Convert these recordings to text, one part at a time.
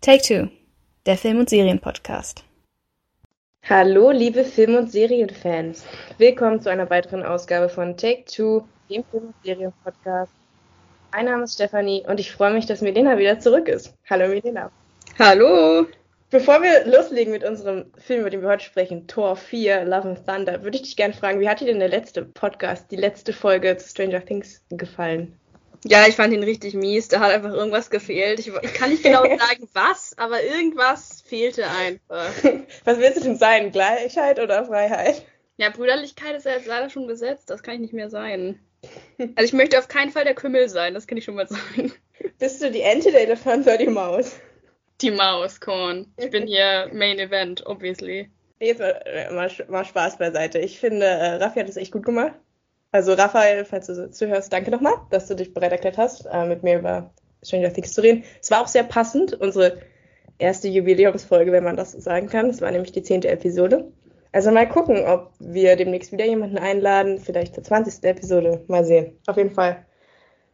Take Two, der Film- und Serienpodcast. Hallo, liebe Film- und Serienfans. Willkommen zu einer weiteren Ausgabe von Take Two, dem Film- und Serienpodcast. Mein Name ist Stefanie und ich freue mich, dass Milena wieder zurück ist. Hallo, Milena. Hallo. Bevor wir loslegen mit unserem Film, über den wir heute sprechen, Tor 4, Love and Thunder, würde ich dich gerne fragen, wie hat dir denn der letzte Podcast, die letzte Folge zu Stranger Things gefallen? Ja, ich fand ihn richtig mies. Da hat einfach irgendwas gefehlt. Ich, ich kann nicht genau sagen, was, aber irgendwas fehlte einfach. Was willst du denn sein? Gleichheit oder Freiheit? Ja, Brüderlichkeit ist ja jetzt leider schon besetzt. Das kann ich nicht mehr sein. Also ich möchte auf keinen Fall der Kümmel sein, das kann ich schon mal sagen. Bist du die Ente, der Elefant oder die Maus? Die Maus, Korn. Ich bin hier Main Event, obviously. Jetzt mal, mal, mal Spaß beiseite. Ich finde, äh, Raffi hat es echt gut gemacht. Also Raphael, falls du zuhörst, danke nochmal, dass du dich bereit erklärt hast, äh, mit mir über Stranger Things zu reden. Es war auch sehr passend, unsere erste Jubiläumsfolge, wenn man das sagen kann. Es war nämlich die zehnte Episode. Also mal gucken, ob wir demnächst wieder jemanden einladen, vielleicht zur 20. Episode. Mal sehen. Auf jeden Fall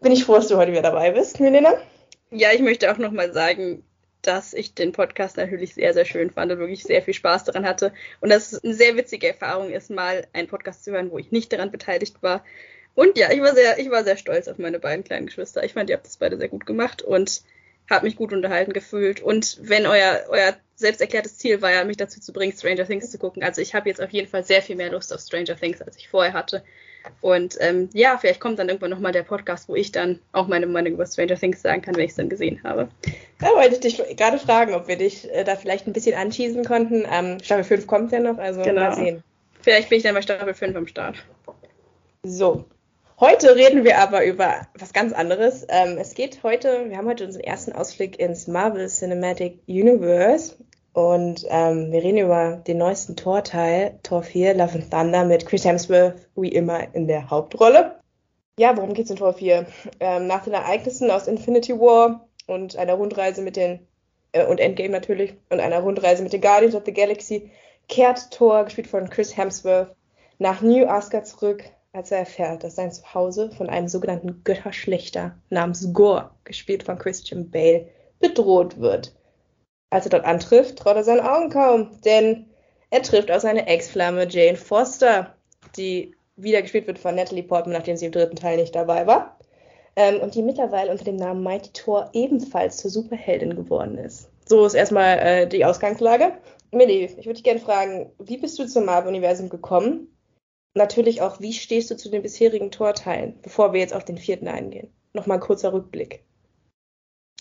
bin ich froh, dass du heute wieder dabei bist, Milena. Ja, ich möchte auch nochmal sagen, dass ich den Podcast natürlich sehr, sehr schön fand und wirklich sehr viel Spaß daran hatte. Und dass es eine sehr witzige Erfahrung ist, mal einen Podcast zu hören, wo ich nicht daran beteiligt war. Und ja, ich war sehr, ich war sehr stolz auf meine beiden kleinen Geschwister. Ich fand, ihr habt das beide sehr gut gemacht und habe mich gut unterhalten gefühlt. Und wenn euer, euer selbst erklärtes Ziel war ja, mich dazu zu bringen, Stranger Things zu gucken. Also ich habe jetzt auf jeden Fall sehr viel mehr Lust auf Stranger Things, als ich vorher hatte. Und ähm, ja, vielleicht kommt dann irgendwann nochmal der Podcast, wo ich dann auch meine Meinung über Stranger Things sagen kann, wenn ich es dann gesehen habe. Da wollte ich dich gerade fragen, ob wir dich äh, da vielleicht ein bisschen anschießen konnten. Ähm, Staffel 5 kommt ja noch, also genau. mal sehen. Vielleicht bin ich dann bei Staffel 5 am Start. So. Heute reden wir aber über was ganz anderes. Ähm, es geht heute, wir haben heute unseren ersten Ausblick ins Marvel Cinematic Universe und ähm, wir reden über den neuesten Torteil, Tor 4, Love and Thunder, mit Chris Hemsworth wie immer in der Hauptrolle. Ja, worum geht's in Tor 4? Ähm, nach den Ereignissen aus Infinity War und einer Rundreise mit den, äh, und Endgame natürlich, und einer Rundreise mit den Guardians of the Galaxy, kehrt Thor, gespielt von Chris Hemsworth, nach New Asgard zurück, als er erfährt, dass sein Zuhause von einem sogenannten Götterschlechter namens Gore, gespielt von Christian Bale, bedroht wird. Als er dort antrifft, traut er seinen Augen kaum, denn er trifft auf seine Ex-Flamme Jane Foster, die wieder gespielt wird von Natalie Portman, nachdem sie im dritten Teil nicht dabei war. Ähm, und die mittlerweile unter dem Namen Mighty Thor ebenfalls zur Superheldin geworden ist. So ist erstmal äh, die Ausgangslage. Millie, ich würde dich gerne fragen, wie bist du zum Marvel-Universum gekommen? Natürlich auch, wie stehst du zu den bisherigen Torteilen, bevor wir jetzt auf den vierten eingehen? Nochmal ein kurzer Rückblick.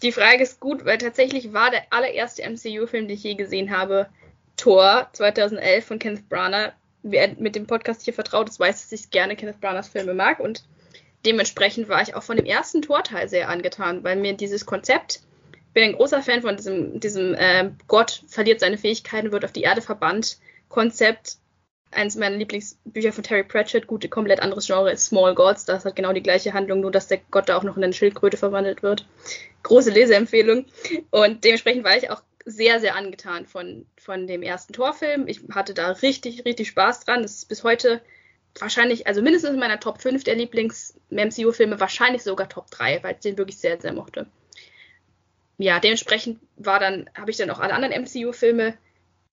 Die Frage ist gut, weil tatsächlich war der allererste MCU-Film, den ich je gesehen habe, Thor 2011 von Kenneth Branagh. Wer mit dem Podcast hier vertraut ist, weiß, dass ich gerne Kenneth Branaghs Filme mag und dementsprechend war ich auch von dem ersten Torteil sehr angetan, weil mir dieses Konzept, ich bin ein großer Fan von diesem, diesem äh, Gott verliert seine Fähigkeiten, wird auf die Erde verbannt, Konzept, eines meiner Lieblingsbücher von Terry Pratchett, gut, komplett anderes Genre ist Small Gods, das hat genau die gleiche Handlung, nur dass der Gott da auch noch in eine Schildkröte verwandelt wird. Große Leseempfehlung und dementsprechend war ich auch sehr, sehr angetan von, von dem ersten Torfilm. Ich hatte da richtig, richtig Spaß dran. Das ist bis heute wahrscheinlich, also mindestens in meiner Top 5 der Lieblings-MCU-Filme, wahrscheinlich sogar Top 3, weil ich den wirklich sehr, sehr mochte. Ja, dementsprechend war dann, habe ich dann auch alle anderen MCU-Filme,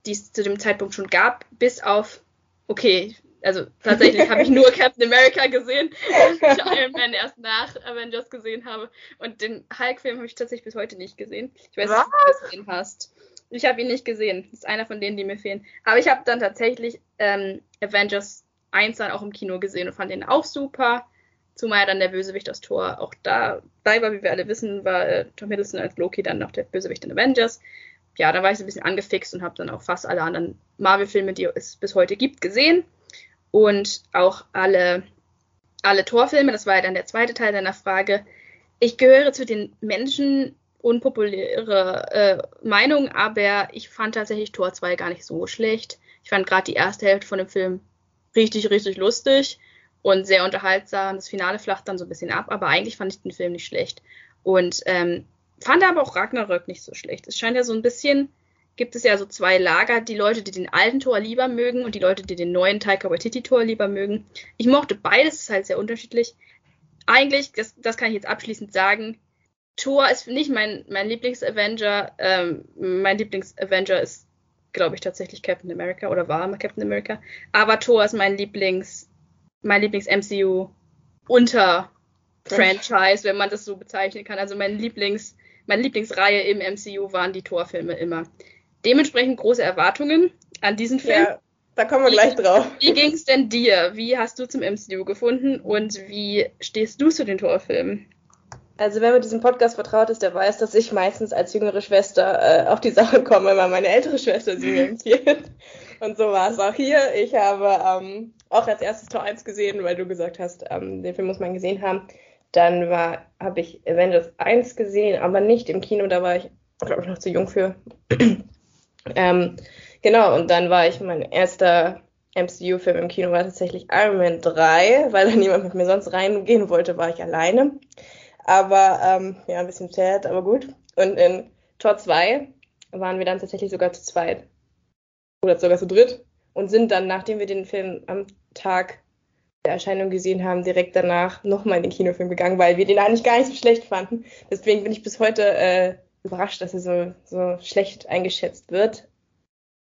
die es zu dem Zeitpunkt schon gab, bis auf, okay, also tatsächlich habe ich nur Captain America gesehen, weil ich Iron Man erst nach Avengers gesehen habe. Und den Hulk-Film habe ich tatsächlich bis heute nicht gesehen. Ich weiß nicht, ob du gesehen hast. Ich habe ihn nicht gesehen. Das ist einer von denen, die mir fehlen. Aber ich habe dann tatsächlich ähm, Avengers 1 dann auch im Kino gesehen und fand den auch super. Zumal dann der Bösewicht aus Tor auch dabei war, wie wir alle wissen, war äh, Tom Hiddleston als Loki dann noch der Bösewicht in Avengers. Ja, da war ich so ein bisschen angefixt und habe dann auch fast alle anderen Marvel-Filme, die es bis heute gibt, gesehen. Und auch alle, alle Torfilme, das war ja dann der zweite Teil deiner Frage. Ich gehöre zu den Menschen, unpopuläre äh, Meinung, aber ich fand tatsächlich Tor 2 gar nicht so schlecht. Ich fand gerade die erste Hälfte von dem Film richtig, richtig lustig und sehr unterhaltsam. Das Finale flacht dann so ein bisschen ab, aber eigentlich fand ich den Film nicht schlecht. Und ähm, fand aber auch Ragnarök nicht so schlecht. Es scheint ja so ein bisschen, gibt es ja so zwei Lager, die Leute, die den alten Tor lieber mögen und die Leute, die den neuen Taika Waititi Tor lieber mögen. Ich mochte beides, ist halt sehr unterschiedlich. Eigentlich, das, das kann ich jetzt abschließend sagen, Thor ist nicht mein, mein Lieblings-Avenger. Ähm, mein Lieblings-Avenger ist, glaube ich, tatsächlich Captain America oder war mal Captain America. Aber Thor ist mein Lieblings, mein Lieblings-MCU unter Franchise, wenn man das so bezeichnen kann. Also mein Lieblings, meine Lieblingsreihe im MCU waren die Thor-Filme immer. Dementsprechend große Erwartungen an diesen Film. Ja, da kommen wir gleich drauf. Wie ging es denn dir? Wie hast du zum MCU gefunden und wie stehst du zu den Thor-Filmen? Also wer mit diesem Podcast vertraut ist, der weiß, dass ich meistens als jüngere Schwester äh, auf die Sache komme, weil meine ältere Schwester sie mir empfiehlt. Und so war es auch hier. Ich habe ähm, auch als erstes Tor 1 gesehen, weil du gesagt hast, ähm, den Film muss man gesehen haben. Dann war, habe ich Avengers 1 gesehen, aber nicht im Kino, da war ich, glaube ich, noch zu jung für. ähm, genau, und dann war ich, mein erster MCU-Film im Kino war tatsächlich Iron Man 3, weil da niemand mit mir sonst reingehen wollte, war ich alleine. Aber ähm, ja, ein bisschen sad, aber gut. Und in Tor 2 waren wir dann tatsächlich sogar zu zweit. Oder sogar zu dritt. Und sind dann, nachdem wir den Film am Tag der Erscheinung gesehen haben, direkt danach nochmal in den Kinofilm gegangen, weil wir den eigentlich gar nicht so schlecht fanden. Deswegen bin ich bis heute äh, überrascht, dass er so, so schlecht eingeschätzt wird.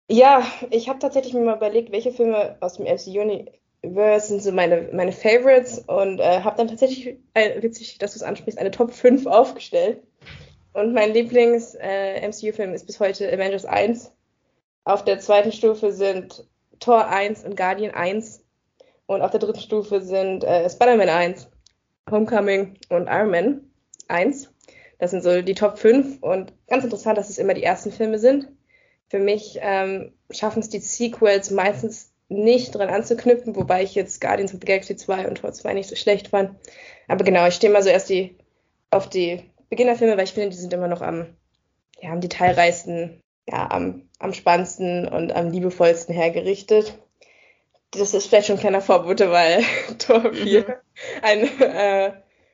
Ja, ich habe tatsächlich mir mal überlegt, welche Filme aus dem MCU Verse sind so meine, meine Favorites und äh, habe dann tatsächlich, äh, witzig, dass du es ansprichst, eine Top 5 aufgestellt. Und mein Lieblings-MCU-Film äh, ist bis heute Avengers 1. Auf der zweiten Stufe sind Thor 1 und Guardian 1. Und auf der dritten Stufe sind äh, Spider-Man 1, Homecoming und Iron Man 1. Das sind so die Top 5 und ganz interessant, dass es immer die ersten Filme sind. Für mich ähm, schaffen es die Sequels meistens nicht dran anzuknüpfen, wobei ich jetzt Guardians of the Galaxy 2 und Tor 2 nicht so schlecht fand. Aber genau, ich stehe mal so erst die, auf die Beginnerfilme, weil ich finde, die sind immer noch am, ja, am detailreichsten, ja, am, am spannendsten und am liebevollsten hergerichtet. Das ist vielleicht schon ein kleiner Vorbote, weil Tor 4 mhm. ein, äh,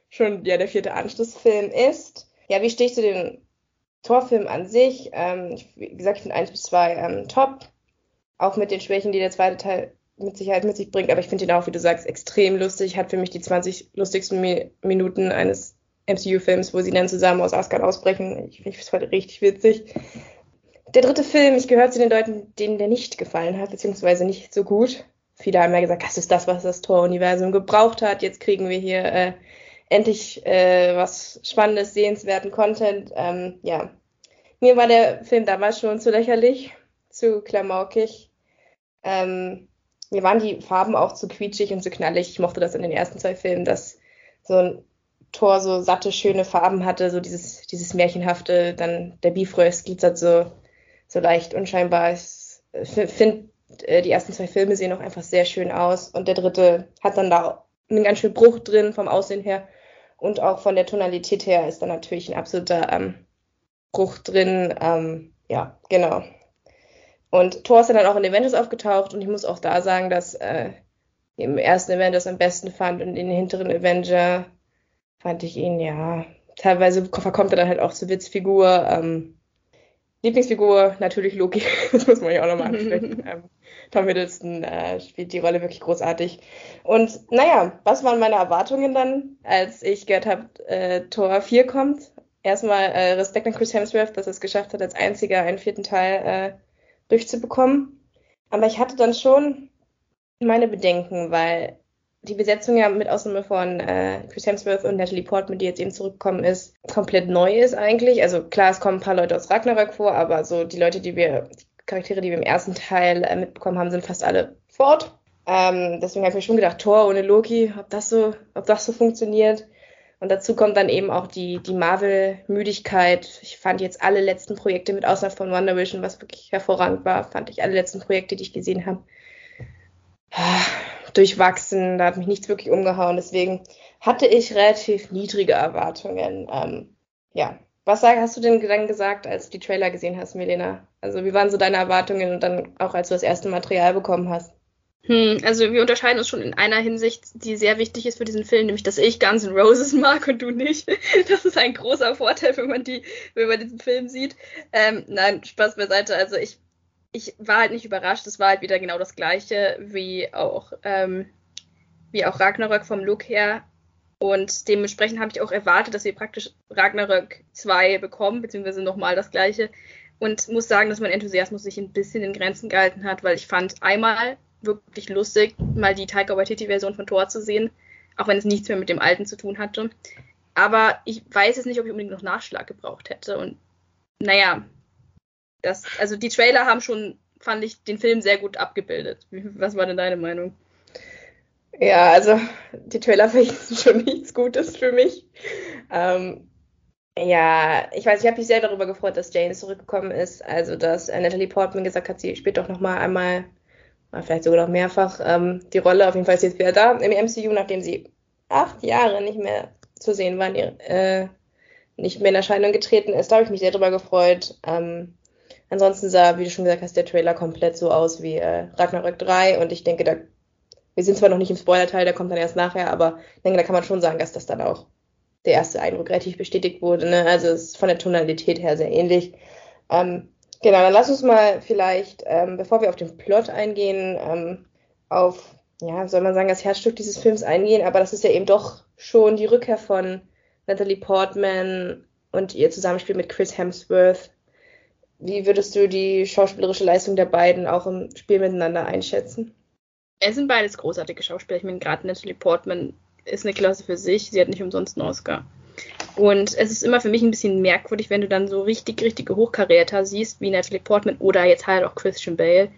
schon ja, der vierte Anschlussfilm ist. Ja, wie stehe ich zu den Torfilmen an sich? Ähm, wie gesagt, ich finde 1 bis 2 ähm, top auch mit den Schwächen, die der zweite Teil mit Sicherheit mit sich bringt. Aber ich finde ihn auch, wie du sagst, extrem lustig. Hat für mich die 20 lustigsten Mi Minuten eines MCU-Films, wo sie dann zusammen aus Asgard ausbrechen. Ich finde es heute richtig witzig. Der dritte Film, ich gehöre zu den Leuten, denen der nicht gefallen hat, beziehungsweise nicht so gut. Viele haben ja gesagt, das ist das, was das Tor-Universum gebraucht hat. Jetzt kriegen wir hier äh, endlich äh, was Spannendes, sehenswerten Content. Ähm, ja, mir war der Film damals schon zu lächerlich, zu klamaukig. Ähm, mir waren die Farben auch zu quietschig und zu knallig. Ich mochte das in den ersten zwei Filmen, dass so ein Tor so satte, schöne Farben hatte, so dieses, dieses Märchenhafte, dann der Bifröst glitzert so, so leicht unscheinbar. Ich finde, äh, die ersten zwei Filme sehen auch einfach sehr schön aus und der dritte hat dann da einen ganz schönen Bruch drin vom Aussehen her und auch von der Tonalität her ist da natürlich ein absoluter ähm, Bruch drin. Ähm, ja, genau. Und Thor ist dann auch in Avengers aufgetaucht und ich muss auch da sagen, dass äh, im ersten Avengers am besten fand und in den hinteren Avenger fand ich ihn, ja, teilweise verkommt er dann halt auch zur Witzfigur. Ähm, Lieblingsfigur natürlich Loki, das muss man ja auch nochmal ansprechen. ähm, Tom Hiddleston äh, spielt die Rolle wirklich großartig. Und naja, was waren meine Erwartungen dann, als ich gehört habe, äh, Tor 4 kommt? Erstmal äh, Respekt an Chris Hemsworth, dass er es geschafft hat, als einziger einen vierten Teil äh, durchzubekommen. Aber ich hatte dann schon meine Bedenken, weil die Besetzung ja mit Ausnahme von äh, Chris Hemsworth und Natalie Portman, die jetzt eben zurückgekommen ist, komplett neu ist eigentlich. Also klar, es kommen ein paar Leute aus Ragnarök vor, aber so die Leute, die wir, die Charaktere, die wir im ersten Teil äh, mitbekommen haben, sind fast alle fort. Ähm, deswegen habe ich mir schon gedacht, Thor ohne Loki, ob das so, ob das so funktioniert. Und dazu kommt dann eben auch die, die Marvel-Müdigkeit. Ich fand jetzt alle letzten Projekte, mit Ausnahme von Wonder Vision, was wirklich hervorragend war, fand ich alle letzten Projekte, die ich gesehen habe, durchwachsen. Da hat mich nichts wirklich umgehauen. Deswegen hatte ich relativ niedrige Erwartungen. Ähm, ja. Was hast du denn dann gesagt, als du die Trailer gesehen hast, Milena? Also wie waren so deine Erwartungen und dann auch als du das erste Material bekommen hast? Hm, also wir unterscheiden uns schon in einer Hinsicht, die sehr wichtig ist für diesen Film, nämlich dass ich Guns N' Roses mag und du nicht. Das ist ein großer Vorteil, wenn man die, wenn man diesen Film sieht. Ähm, nein, Spaß beiseite. Also ich, ich war halt nicht überrascht. Es war halt wieder genau das gleiche wie auch, ähm, wie auch Ragnarök vom Look her. Und dementsprechend habe ich auch erwartet, dass wir praktisch Ragnarök 2 bekommen, beziehungsweise nochmal das gleiche. Und muss sagen, dass mein Enthusiasmus sich ein bisschen in Grenzen gehalten hat, weil ich fand einmal wirklich lustig, mal die Taika Waititi-Version von Thor zu sehen, auch wenn es nichts mehr mit dem alten zu tun hatte. Aber ich weiß jetzt nicht, ob ich unbedingt noch Nachschlag gebraucht hätte. Und naja, das, also die Trailer haben schon, fand ich, den Film sehr gut abgebildet. Was war denn deine Meinung? Ja, also die Trailer verhießen schon nichts Gutes für mich. Ähm, ja, ich weiß, ich habe mich sehr darüber gefreut, dass Jane zurückgekommen ist. Also, dass Natalie Portman gesagt hat, sie spielt doch noch mal einmal, vielleicht sogar noch mehrfach, ähm, die Rolle. Auf jeden Fall ist sie jetzt wieder da im MCU, nachdem sie acht Jahre nicht mehr zu sehen war, äh, nicht mehr in Erscheinung getreten ist. Da habe ich mich sehr darüber gefreut. Ähm, ansonsten sah, wie du schon gesagt hast, der Trailer komplett so aus wie äh, Ragnarök 3 und ich denke, da wir sind zwar noch nicht im Spoiler-Teil, der kommt dann erst nachher, aber ich denke, da kann man schon sagen, dass das dann auch der erste Eindruck relativ bestätigt wurde. Ne? Also es ist von der Tonalität her sehr ähnlich. Ähm, genau, dann lass uns mal vielleicht, ähm, bevor wir auf den Plot eingehen, ähm, auf, ja, soll man sagen, das Herzstück dieses Films eingehen, aber das ist ja eben doch schon die Rückkehr von Natalie Portman und ihr Zusammenspiel mit Chris Hemsworth. Wie würdest du die schauspielerische Leistung der beiden auch im Spiel miteinander einschätzen? Es sind beides großartige Schauspieler. Ich meine, gerade Natalie Portman ist eine Klasse für sich. Sie hat nicht umsonst einen Oscar. Und es ist immer für mich ein bisschen merkwürdig, wenn du dann so richtig, richtige Hochkaräter siehst, wie Natalie Portman oder jetzt halt auch Christian Bale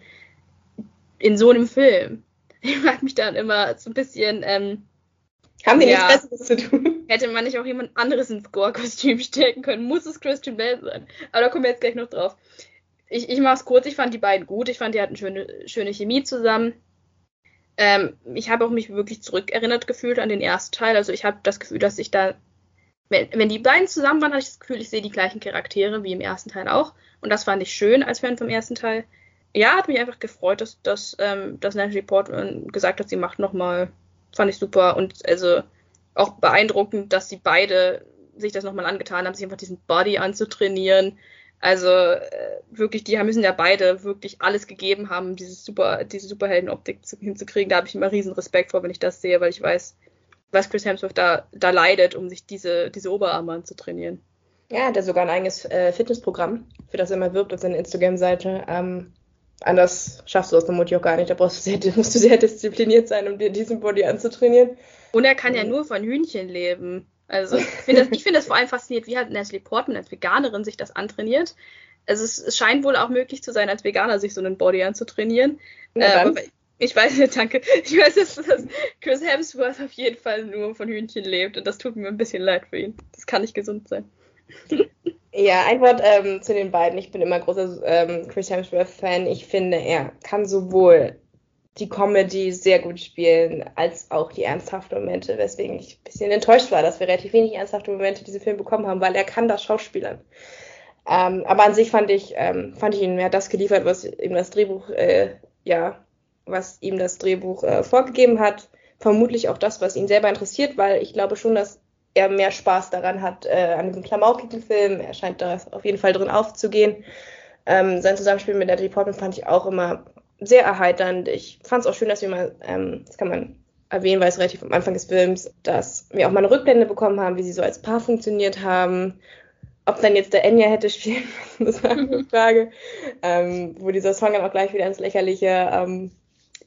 in so einem Film. Ich frage mich dann immer so ein bisschen, ähm, haben die ja, nichts Besseres zu tun? Hätte man nicht auch jemand anderes ins Score-Kostüm stecken können? Muss es Christian Bale sein? Aber da kommen wir jetzt gleich noch drauf. Ich, ich mach's kurz, ich fand die beiden gut. Ich fand, die hatten schöne, schöne Chemie zusammen. Ähm, ich habe auch mich wirklich zurückerinnert gefühlt an den ersten Teil. Also ich habe das Gefühl, dass ich da, wenn, wenn die beiden zusammen waren, hatte ich das Gefühl, ich sehe die gleichen Charaktere wie im ersten Teil auch. Und das fand ich schön als Fan vom ersten Teil. Ja, hat mich einfach gefreut, dass, dass, ähm, dass Natalie Portman gesagt hat, sie macht nochmal. Fand ich super. Und also auch beeindruckend, dass sie beide sich das nochmal angetan haben, sich einfach diesen Body anzutrainieren. Also äh, wirklich, die müssen ja beide wirklich alles gegeben haben, dieses super, diese Superheldenoptik hinzukriegen. Da habe ich immer riesen Respekt vor, wenn ich das sehe, weil ich weiß, was Chris Hemsworth da, da leidet, um sich diese, diese Oberarme anzutrainieren. Ja, hat er sogar ein eigenes äh, Fitnessprogramm, für das er immer wirbt auf seiner Instagram-Seite. Ähm, anders schaffst du das vermutlich auch gar nicht. Da brauchst du sehr, musst du sehr diszipliniert sein, um dir diesen Body anzutrainieren. Und er kann ja nur von Hühnchen leben. Also ich finde das, find das vor allem faszinierend, wie halt Natalie Portman als Veganerin sich das antrainiert. Also es, es, scheint wohl auch möglich zu sein, als Veganer sich so einen Body anzutrainieren. Äh, ich weiß, danke. Ich weiß, dass, dass Chris Hemsworth auf jeden Fall nur von Hühnchen lebt und das tut mir ein bisschen leid für ihn. Das kann nicht gesund sein. Ja, ein Wort ähm, zu den beiden. Ich bin immer großer ähm, Chris Hemsworth-Fan. Ich finde, er kann sowohl die Comedy sehr gut spielen, als auch die ernsthaften Momente, weswegen ich ein bisschen enttäuscht war, dass wir relativ wenig ernsthafte Momente in diesem Film bekommen haben, weil er kann das Schauspielern. Ähm, aber an sich fand ich, ähm, fand ich ihn mehr das geliefert, was ihm das Drehbuch, äh, ja, was ihm das Drehbuch äh, vorgegeben hat. Vermutlich auch das, was ihn selber interessiert, weil ich glaube schon, dass er mehr Spaß daran hat, äh, an diesem klamaukigen Film. Er scheint da auf jeden Fall drin aufzugehen. Ähm, sein Zusammenspiel mit Natalie Portman fand ich auch immer sehr erheiternd. Ich fand es auch schön, dass wir mal, ähm, das kann man erwähnen, weil es relativ am Anfang des Films, dass wir auch mal eine Rückblende bekommen haben, wie sie so als Paar funktioniert haben. Ob dann jetzt der Enya hätte spielen müssen, das war eine Frage. Ähm, wo dieser Song dann auch gleich wieder ins Lächerliche ähm,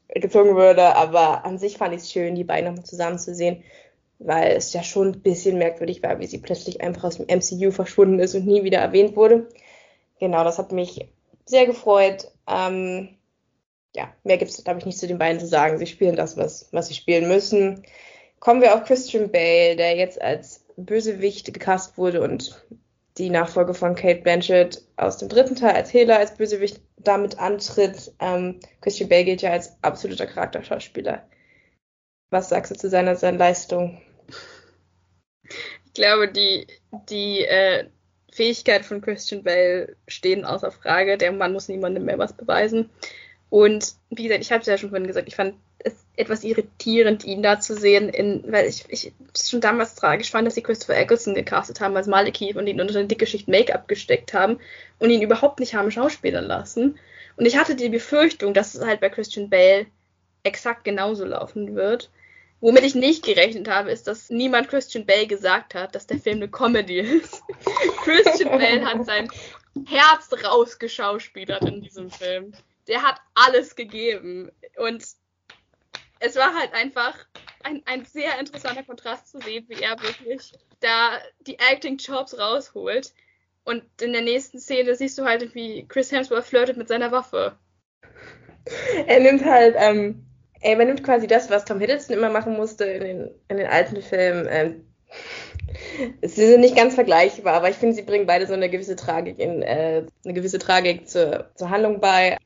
gezogen würde. Aber an sich fand ich es schön, die beiden nochmal zusammen zu sehen, weil es ja schon ein bisschen merkwürdig war, wie sie plötzlich einfach aus dem MCU verschwunden ist und nie wieder erwähnt wurde. Genau, das hat mich sehr gefreut. Ähm, ja, mehr gibt es, glaube ich, nicht zu den beiden zu sagen. Sie spielen das, was, was sie spielen müssen. Kommen wir auf Christian Bale, der jetzt als Bösewicht gecast wurde und die Nachfolge von Kate Blanchett aus dem dritten Teil als Hela als Bösewicht damit antritt. Ähm, Christian Bale gilt ja als absoluter Charakterschauspieler. Was sagst du zu seiner, seiner Leistung? Ich glaube, die, die äh, Fähigkeit von Christian Bale stehen außer Frage. Der Mann muss niemandem mehr was beweisen. Und wie gesagt, ich habe es ja schon vorhin gesagt, ich fand es etwas irritierend, ihn da zu sehen, in, weil ich, ich schon damals tragisch fand, dass sie Christopher Eccleston gecastet haben als Malekith und ihn unter eine dicke Schicht Make-up gesteckt haben und ihn überhaupt nicht haben schauspielern lassen. Und ich hatte die Befürchtung, dass es halt bei Christian Bale exakt genauso laufen wird, Womit ich nicht gerechnet habe, ist, dass niemand Christian Bale gesagt hat, dass der Film eine Comedy ist. Christian Bale hat sein Herz rausgeschauspielert in diesem Film. Der hat alles gegeben. Und es war halt einfach ein, ein sehr interessanter Kontrast zu sehen, wie er wirklich da die Acting-Jobs rausholt. Und in der nächsten Szene siehst du halt, wie Chris Hemsworth flirtet mit seiner Waffe. Er nimmt halt, ähm, er übernimmt quasi das, was Tom Hiddleston immer machen musste in den, in den alten Filmen. Ähm, sie sind nicht ganz vergleichbar, aber ich finde, sie bringen beide so eine gewisse Tragik in, äh, eine gewisse Tragik zur, zur Handlung bei.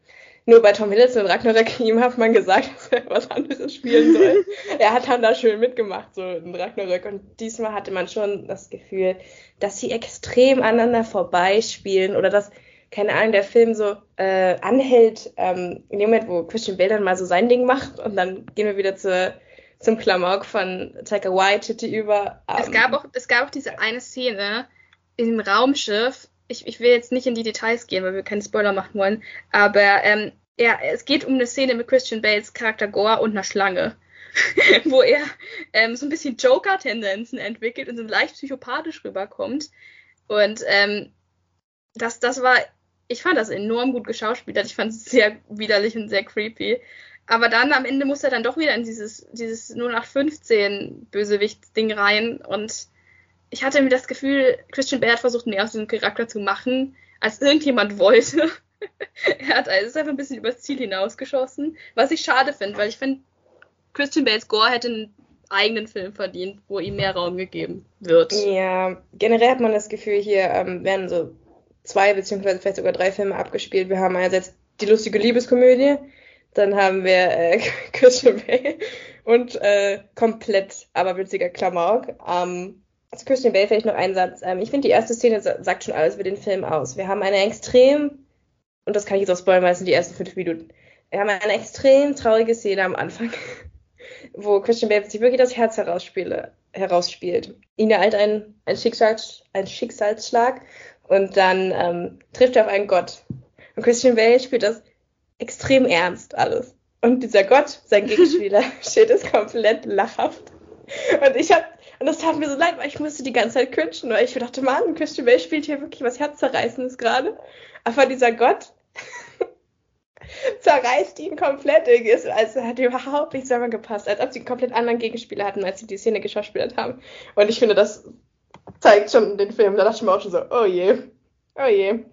Nur bei Tom Hiddleston und Ragnarök, ihm hat man gesagt, dass er was anderes spielen soll. er hat dann da schön mitgemacht, so in Ragnarök. Und diesmal hatte man schon das Gefühl, dass sie extrem aneinander vorbeispielen oder dass, keine Ahnung, der Film so äh, anhält, ähm, in dem Moment, wo Christian Bale dann mal so sein Ding macht und dann gehen wir wieder zur, zum Klamauk von Taika Waititi über. Ähm, es, gab auch, es gab auch diese eine Szene im Raumschiff, ich, ich will jetzt nicht in die Details gehen, weil wir keinen Spoiler machen wollen, aber ähm, ja, es geht um eine Szene mit Christian Bales Charakter Gore und einer Schlange. wo er ähm, so ein bisschen Joker-Tendenzen entwickelt und so leicht psychopathisch rüberkommt. Und ähm, das, das war, ich fand das enorm gut geschauspielert. Ich fand es sehr widerlich und sehr creepy. Aber dann am Ende muss er dann doch wieder in dieses, dieses 0815 Bösewicht-Ding rein. Und ich hatte mir das Gefühl, Christian Bale hat versucht, mehr aus diesem Charakter zu machen, als irgendjemand wollte. er hat also ist einfach ein bisschen übers Ziel hinausgeschossen, was ich schade finde, weil ich finde, Christian Bales Gore hätte einen eigenen Film verdient, wo ihm mehr Raum gegeben wird. Ja, generell hat man das Gefühl, hier ähm, werden so zwei beziehungsweise vielleicht sogar drei Filme abgespielt. Wir haben einerseits die lustige Liebeskomödie, dann haben wir äh, Christian Bale und äh, komplett aberwitziger Klamauk. Ähm, zu Christian Bale vielleicht noch einen Satz. Ähm, ich finde, die erste Szene sagt schon alles über den Film aus. Wir haben eine extrem, und das kann ich jetzt auch spoilern, weil es sind die ersten fünf Minuten. Wir haben eine extrem traurige Szene am Anfang, wo Christian Bale sich wirklich das Herz herausspielt. Ihn ereilt ein, ein, Schicksals, ein Schicksalsschlag und dann ähm, trifft er auf einen Gott. Und Christian Bale spielt das extrem ernst alles. Und dieser Gott, sein Gegenspieler, steht es komplett lachhaft. Und ich hab, und das tat mir so leid, weil ich musste die ganze Zeit cringen, weil ich dachte, Mann, Christian Bale spielt hier wirklich was Herzzerreißendes gerade. Aber dieser Gott zerreißt ihn komplett. Also hat überhaupt nicht zusammengepasst, als ob sie einen komplett anderen Gegenspieler hatten, als sie die Szene geschauspielert haben. Und ich finde, das zeigt schon den Film. Da dachte ich mir auch schon so, oh je, oh je.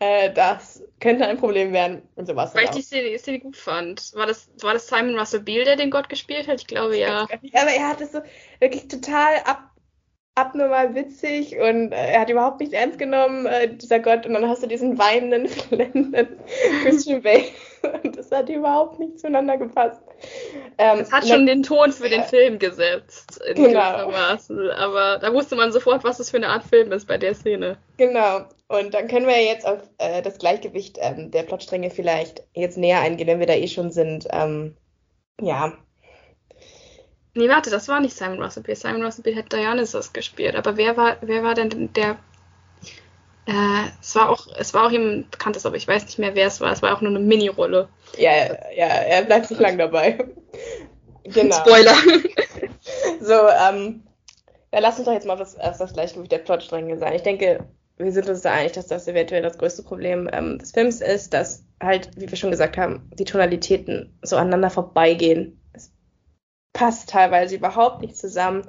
Äh, das könnte ein Problem werden und sowas. Weil ich die Szene, die Szene, gut fand. War das, war das Simon Russell Beale, der den Gott gespielt hat? Ich glaube ja. Aber er hat es so wirklich total ab, abnormal witzig und äh, er hat überhaupt nicht ernst genommen, äh, dieser Gott. Und dann hast du diesen weinenden, flennenden Christian Bale. Und das hat überhaupt nicht zueinander gepasst. Ähm, es hat schon den Ton für den Film gesetzt, in genau. gewissermaßen. Aber da wusste man sofort, was das für eine Art Film ist bei der Szene. Genau. Und dann können wir jetzt auf äh, das Gleichgewicht ähm, der Plotstränge vielleicht jetzt näher eingehen, wenn wir da eh schon sind. Ähm, ja, Nee, warte, das war nicht Simon Russell. Simon Russell hat Dionysus gespielt. Aber wer war, wer war denn der. Äh, es war auch, es war auch jemand bekanntes, aber ich weiß nicht mehr, wer es war. Es war auch nur eine Mini-Rolle. Ja, ja, er bleibt nicht lang dabei. genau. Spoiler. so, ähm, dann lass uns doch jetzt mal auf das, auf das Gleichgewicht der Plotstränge sein. Ich denke, wir sind uns da einig, dass das eventuell das größte Problem ähm, des Films ist, dass halt, wie wir schon gesagt haben, die Tonalitäten so aneinander vorbeigehen passt teilweise überhaupt nicht zusammen.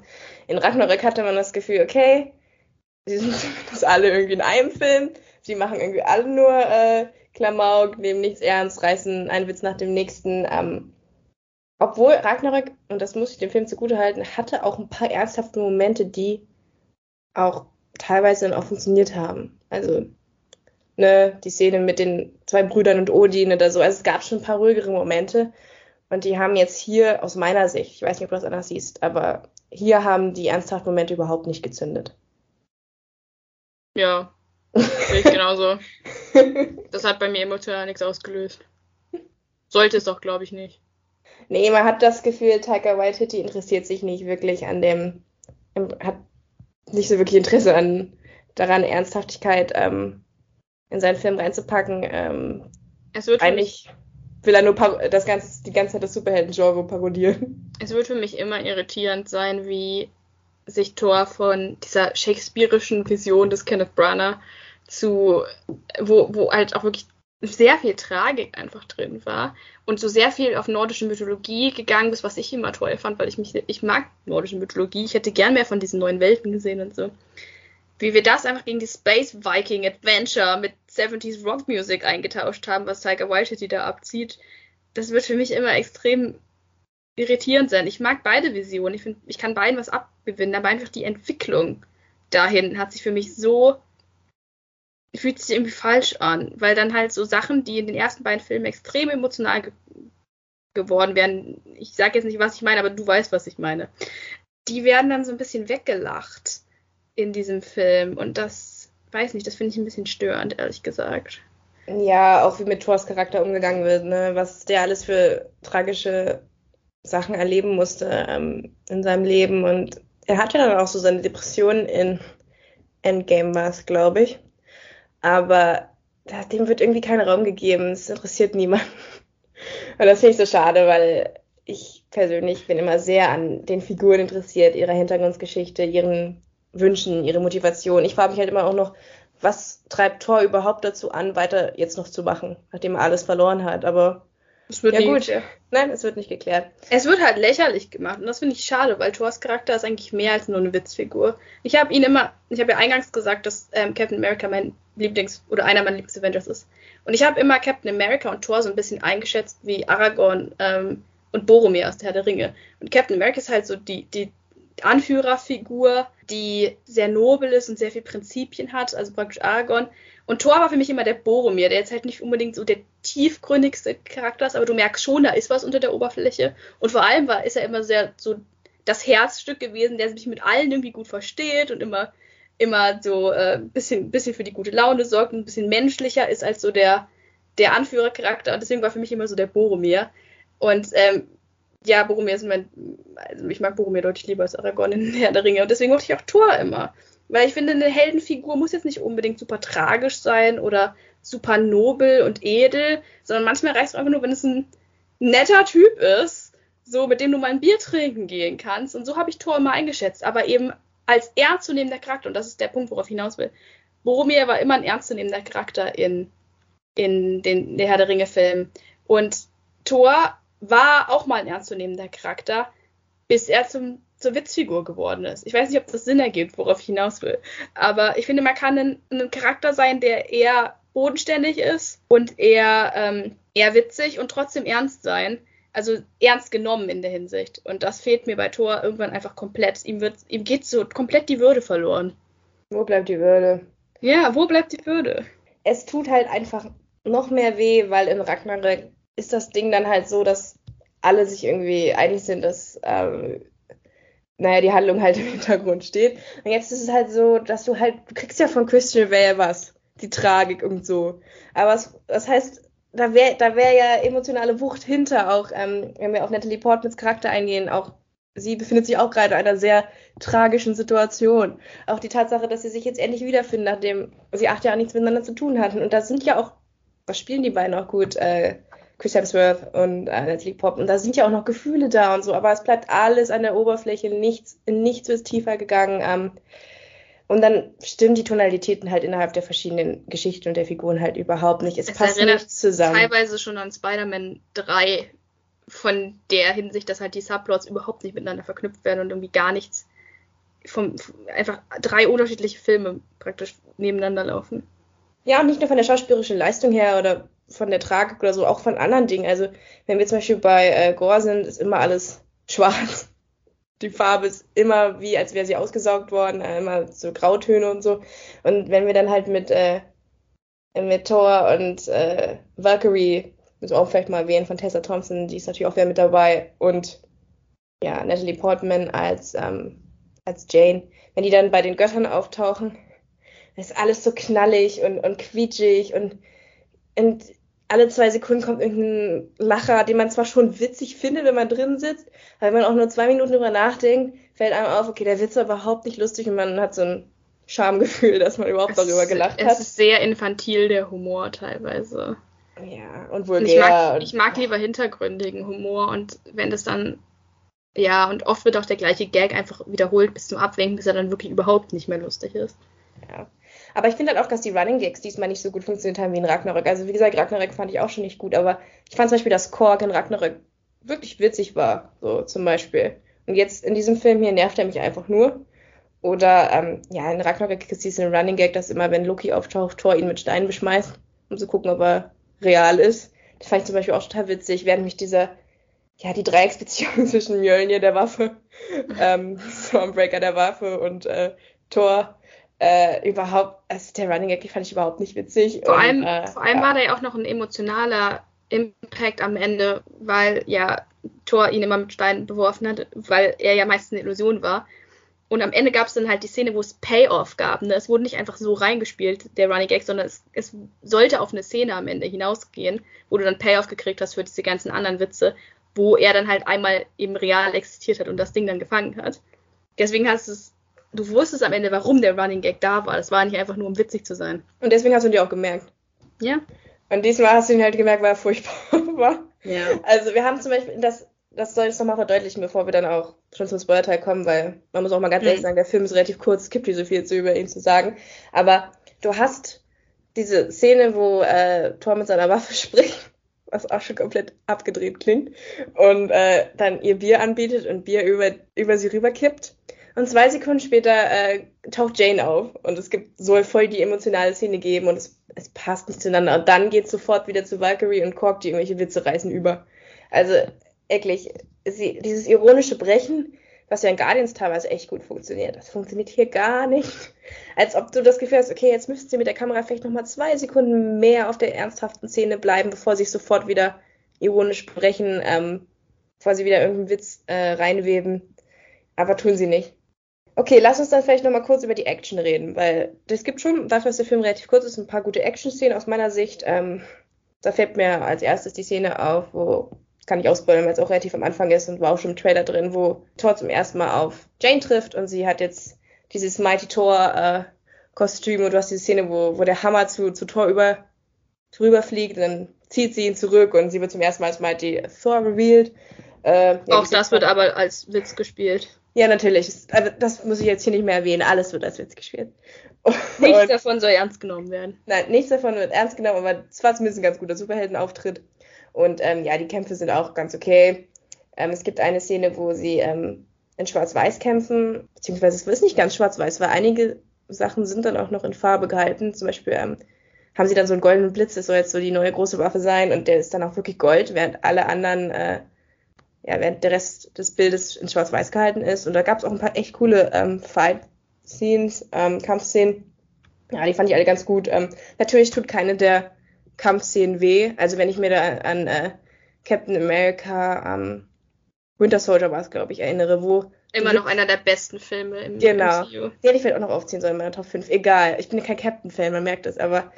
In Ragnarök hatte man das Gefühl, okay, sie sind zumindest alle irgendwie in einem Film, sie machen irgendwie alle nur äh, Klamauk, nehmen nichts ernst, reißen einen Witz nach dem nächsten. Ähm, obwohl Ragnarök, und das muss ich dem Film zugutehalten, hatte auch ein paar ernsthafte Momente, die auch teilweise dann auch funktioniert haben. Also, ne, die Szene mit den zwei Brüdern und Odin oder so. Also es gab schon ein paar ruhigere Momente. Und die haben jetzt hier aus meiner Sicht, ich weiß nicht, ob du das anders siehst, aber hier haben die ernsthaften Momente überhaupt nicht gezündet. Ja, sehe ich genauso. das hat bei mir emotional nichts ausgelöst. Sollte es doch, glaube ich, nicht. Nee, man hat das Gefühl, Taika Waititi interessiert sich nicht wirklich an dem, hat nicht so wirklich Interesse an daran, Ernsthaftigkeit ähm, in seinen Film reinzupacken. Ähm, es wird eigentlich will er nur das ganze, die ganze Zeit das Superhelden-Genre parodieren. Es wird für mich immer irritierend sein, wie sich Thor von dieser shakespearischen Vision des Kenneth Branagh zu, wo, wo halt auch wirklich sehr viel Tragik einfach drin war und so sehr viel auf nordische Mythologie gegangen ist, was ich immer toll fand, weil ich mich, ich mag nordische Mythologie, ich hätte gern mehr von diesen neuen Welten gesehen und so. Wie wir das einfach gegen die Space Viking Adventure mit 70s Rock Music eingetauscht haben, was Tiger Waititi da abzieht, das wird für mich immer extrem irritierend sein. Ich mag beide Visionen, ich, find, ich kann beiden was abgewinnen, aber einfach die Entwicklung dahin hat sich für mich so fühlt sich irgendwie falsch an, weil dann halt so Sachen, die in den ersten beiden Filmen extrem emotional ge geworden wären, ich sage jetzt nicht, was ich meine, aber du weißt, was ich meine, die werden dann so ein bisschen weggelacht in diesem Film und das, weiß nicht, das finde ich ein bisschen störend, ehrlich gesagt. Ja, auch wie mit Thors Charakter umgegangen wird, ne? was der alles für tragische Sachen erleben musste ähm, in seinem Leben und er hatte dann auch so seine Depressionen in Endgame war es, glaube ich. Aber dem wird irgendwie kein Raum gegeben. Es interessiert niemanden. Und das finde ich so schade, weil ich persönlich bin immer sehr an den Figuren interessiert, ihrer Hintergrundgeschichte, ihren Wünschen, ihre Motivation. Ich frage mich halt immer auch noch, was treibt Thor überhaupt dazu an, weiter jetzt noch zu machen, nachdem er alles verloren hat. Aber es wird ja gut. Geklärt. Nein, es wird nicht geklärt. Es wird halt lächerlich gemacht und das finde ich schade, weil Thors Charakter ist eigentlich mehr als nur eine Witzfigur. Ich habe ihn immer, ich habe ja eingangs gesagt, dass ähm, Captain America mein Lieblings- oder einer meiner Lieblings-Avengers ist. Und ich habe immer Captain America und Thor so ein bisschen eingeschätzt wie Aragorn ähm, und Boromir aus der Herr der Ringe. Und Captain America ist halt so die, die Anführerfigur, die sehr nobel ist und sehr viel Prinzipien hat, also praktisch Aragorn. Und Thor war für mich immer der Boromir, der jetzt halt nicht unbedingt so der tiefgründigste Charakter ist, aber du merkst schon, da ist was unter der Oberfläche. Und vor allem war, ist er immer sehr so das Herzstück gewesen, der sich mit allen irgendwie gut versteht und immer immer so ein äh, bisschen, bisschen für die gute Laune sorgt und ein bisschen menschlicher ist als so der, der Anführercharakter. Und deswegen war für mich immer so der Boromir. Und ähm, ja, Boromir ist mein, also ich mag Boromir deutlich lieber als Aragorn in Herr der Ringe. Und deswegen mochte ich auch Thor immer. Weil ich finde, eine Heldenfigur muss jetzt nicht unbedingt super tragisch sein oder super nobel und edel, sondern manchmal reicht es einfach nur, wenn es ein netter Typ ist, so mit dem du mal ein Bier trinken gehen kannst. Und so habe ich Thor immer eingeschätzt. Aber eben als ernstzunehmender Charakter, und das ist der Punkt, worauf ich hinaus will, Boromir war immer ein ernstzunehmender Charakter in, in den der Herr der Ringe-Filmen. Und Thor war auch mal ein ernstzunehmender Charakter, bis er zum, zur Witzfigur geworden ist. Ich weiß nicht, ob das Sinn ergibt, worauf ich hinaus will. Aber ich finde, man kann ein, ein Charakter sein, der eher bodenständig ist und eher, ähm, eher witzig und trotzdem ernst sein also ernst genommen in der Hinsicht. Und das fehlt mir bei Thor irgendwann einfach komplett. Ihm, wird, ihm geht so komplett die Würde verloren. Wo bleibt die Würde? Ja, wo bleibt die Würde? Es tut halt einfach noch mehr weh, weil in Ragnarök ist das Ding dann halt so, dass alle sich irgendwie einig sind, dass, ähm, naja, die Handlung halt im Hintergrund steht. Und jetzt ist es halt so, dass du halt, du kriegst ja von Christian Bale was, die Tragik und so. Aber was, das heißt, da wäre da wär ja emotionale Wucht hinter auch, ähm, wenn wir auf Natalie Portmans Charakter eingehen, auch sie befindet sich auch gerade in einer sehr tragischen Situation. Auch die Tatsache, dass sie sich jetzt endlich wiederfinden, nachdem sie acht Jahre nichts miteinander zu tun hatten. Und da sind ja auch, was spielen die beiden auch gut, äh, Chris Hemsworth und äh, Natalie Portman. Und da sind ja auch noch Gefühle da und so, aber es bleibt alles an der Oberfläche, nichts, nichts ist tiefer gegangen. Ähm, und dann stimmen die Tonalitäten halt innerhalb der verschiedenen Geschichten und der Figuren halt überhaupt nicht. Es, es passt nicht zusammen. Teilweise schon an Spider-Man 3 von der Hinsicht, dass halt die Subplots überhaupt nicht miteinander verknüpft werden und irgendwie gar nichts vom einfach drei unterschiedliche Filme praktisch nebeneinander laufen. Ja, und nicht nur von der schauspielerischen Leistung her oder von der Tragik oder so, auch von anderen Dingen. Also, wenn wir zum Beispiel bei äh, Gore sind, ist immer alles schwarz die Farbe ist immer wie, als wäre sie ausgesaugt worden, äh, immer so Grautöne und so. Und wenn wir dann halt mit, äh, mit Thor und äh, Valkyrie, müssen wir auch vielleicht mal erwähnen, von Tessa Thompson, die ist natürlich auch wieder mit dabei, und ja, Natalie Portman als, ähm, als Jane, wenn die dann bei den Göttern auftauchen, ist alles so knallig und, und quietschig und, und alle zwei Sekunden kommt irgendein Lacher, den man zwar schon witzig findet, wenn man drin sitzt, aber wenn man auch nur zwei Minuten drüber nachdenkt, fällt einem auf, okay, der Witz war überhaupt nicht lustig und man hat so ein Schamgefühl, dass man überhaupt es darüber gelacht ist, hat. Es ist sehr infantil, der Humor teilweise. Ja, und vulgär. Und ich, mag, ich mag lieber hintergründigen Humor und wenn das dann, ja, und oft wird auch der gleiche Gag einfach wiederholt bis zum Abwinken, bis er dann wirklich überhaupt nicht mehr lustig ist. Ja. Aber ich finde halt auch, dass die Running Gags diesmal nicht so gut funktioniert haben wie in Ragnarök. Also wie gesagt, Ragnarök fand ich auch schon nicht gut, aber ich fand zum Beispiel, dass Korg in Ragnarök wirklich witzig war, so zum Beispiel. Und jetzt in diesem Film hier nervt er mich einfach nur. Oder ähm, ja, in Ragnarök es diesen Running Gag, dass immer, wenn Loki auftaucht, Thor ihn mit Steinen beschmeißt, um zu gucken, ob er real ist. Das fand ich zum Beispiel auch total witzig, während mich dieser, ja, die Dreiecksbeziehung zwischen Mjölnir der Waffe, ähm, Stormbreaker der Waffe und äh, Thor äh, überhaupt, also der Running Gag fand ich überhaupt nicht witzig. Vor und, allem, äh, vor allem ja. war da ja auch noch ein emotionaler Impact am Ende, weil ja Thor ihn immer mit Steinen beworfen hat, weil er ja meistens eine Illusion war. Und am Ende gab es dann halt die Szene, wo es Payoff gab. Ne? Es wurde nicht einfach so reingespielt, der Running Gag, sondern es, es sollte auf eine Szene am Ende hinausgehen, wo du dann Payoff gekriegt hast für diese ganzen anderen Witze, wo er dann halt einmal eben real existiert hat und das Ding dann gefangen hat. Deswegen hast du es, du wusstest am Ende, warum der Running Gag da war. Das war nicht einfach nur, um witzig zu sein. Und deswegen hast du ihn dir auch gemerkt. Ja? Und diesmal hast du ihn halt gemerkt, weil er furchtbar war. Ja. Also wir haben zum Beispiel, das, das soll ich nochmal verdeutlichen, bevor wir dann auch schon zum Spoilerteil kommen, weil man muss auch mal ganz Mhm. ehrlich sagen, der Film ist relativ kurz, es gibt nicht so viel zu über ihn zu sagen. Aber du hast diese Szene, wo äh, Thor mit seiner Waffe spricht, was auch schon komplett abgedreht klingt, und äh, dann ihr Bier anbietet und Bier über, über sie rüberkippt. Und zwei Sekunden später äh, taucht Jane auf und es gibt soll voll die emotionale Szene geben und es, es passt nicht zueinander. Und dann geht sofort wieder zu Valkyrie und Kork, die irgendwelche Witze reißen über. Also wirklich, sie, dieses ironische Brechen, was ja in Guardians teilweise echt gut funktioniert, das funktioniert hier gar nicht. Als ob du das Gefühl hast, okay, jetzt müsst ihr mit der Kamera vielleicht nochmal zwei Sekunden mehr auf der ernsthaften Szene bleiben, bevor sie sofort wieder ironisch brechen, ähm, bevor sie wieder irgendeinen Witz äh, reinweben. Aber tun sie nicht. Okay, lass uns dann vielleicht nochmal kurz über die Action reden, weil es gibt schon, dafür, dass der Film relativ kurz ist, ein paar gute Action-Szenen aus meiner Sicht. Ähm, da fällt mir als erstes die Szene auf, wo, kann ich ausspoilern, weil es auch relativ am Anfang ist und war auch schon im Trailer drin, wo Thor zum ersten Mal auf Jane trifft und sie hat jetzt dieses Mighty Thor äh, Kostüm und du hast diese Szene, wo, wo der Hammer zu, zu Thor über, rüberfliegt und dann zieht sie ihn zurück und sie wird zum ersten Mal als Mighty Thor revealed. Äh, ja, Auch das wird aber als Witz gespielt. Ja, natürlich. Aber das muss ich jetzt hier nicht mehr erwähnen. Alles wird als Witz gespielt. Und, Nichts davon soll ernst genommen werden. nein, nichts davon wird ernst genommen, aber es war zumindest ein ganz guter Superheldenauftritt. Und ähm, ja, die Kämpfe sind auch ganz okay. Ähm, es gibt eine Szene, wo sie ähm, in Schwarz-Weiß kämpfen, beziehungsweise es ist nicht ganz schwarz-weiß, weil einige Sachen sind dann auch noch in Farbe gehalten. Zum Beispiel ähm, haben sie dann so einen goldenen Blitz, das soll jetzt so die neue große Waffe sein und der ist dann auch wirklich Gold, während alle anderen, äh, ja, während der Rest des Bildes in Schwarz-Weiß gehalten ist. Und da gab es auch ein paar echt coole ähm, Fight-Scenes, ähm, Kampfszenen. Ja, die fand ich alle ganz gut. Ähm, natürlich tut keine der Kampfszenen weh. Also wenn ich mir da an äh, Captain America, ähm, Winter Soldier war es, glaube ich, erinnere, wo Immer noch einer der besten Filme im Genau. MCU. den hätte ich vielleicht auch noch aufziehen sollen in meiner Top 5. Egal, ich bin ja kein Captain-Fan, man merkt das, aber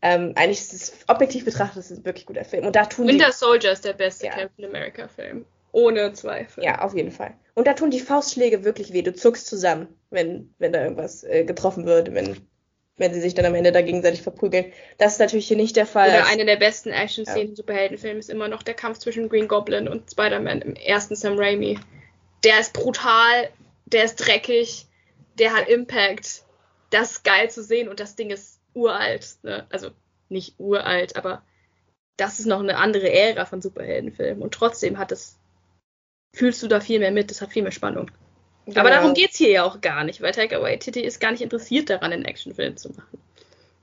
ähm, eigentlich ist es objektiv betrachtet, ist es ein wirklich guter Film. Und da tun Winter Soldier ist der beste Ja. Captain America Film. Ohne Zweifel. ja, auf jeden Fall. Und da tun die Faustschläge wirklich weh. Du zuckst zusammen, wenn, wenn da irgendwas äh, getroffen wird, wenn, wenn sie sich dann am Ende da gegenseitig verprügeln. Das ist natürlich hier nicht der Fall. Oder eine der besten Action-Szenen im Superheldenfilm ist immer noch der Kampf zwischen Green Goblin und Spider-Man im ersten Sam Raimi. Der ist brutal, der ist dreckig, der hat Impact. Das ist geil zu sehen und das Ding ist uralt. Ne? Also nicht uralt, aber das ist noch eine andere Ära von Superheldenfilmen. Und trotzdem hat es, fühlst du da viel mehr mit, das hat viel mehr Spannung. Aber Genau. darum geht's hier ja auch gar nicht, weil Taika Waititi ist gar nicht interessiert daran, einen Actionfilm zu machen.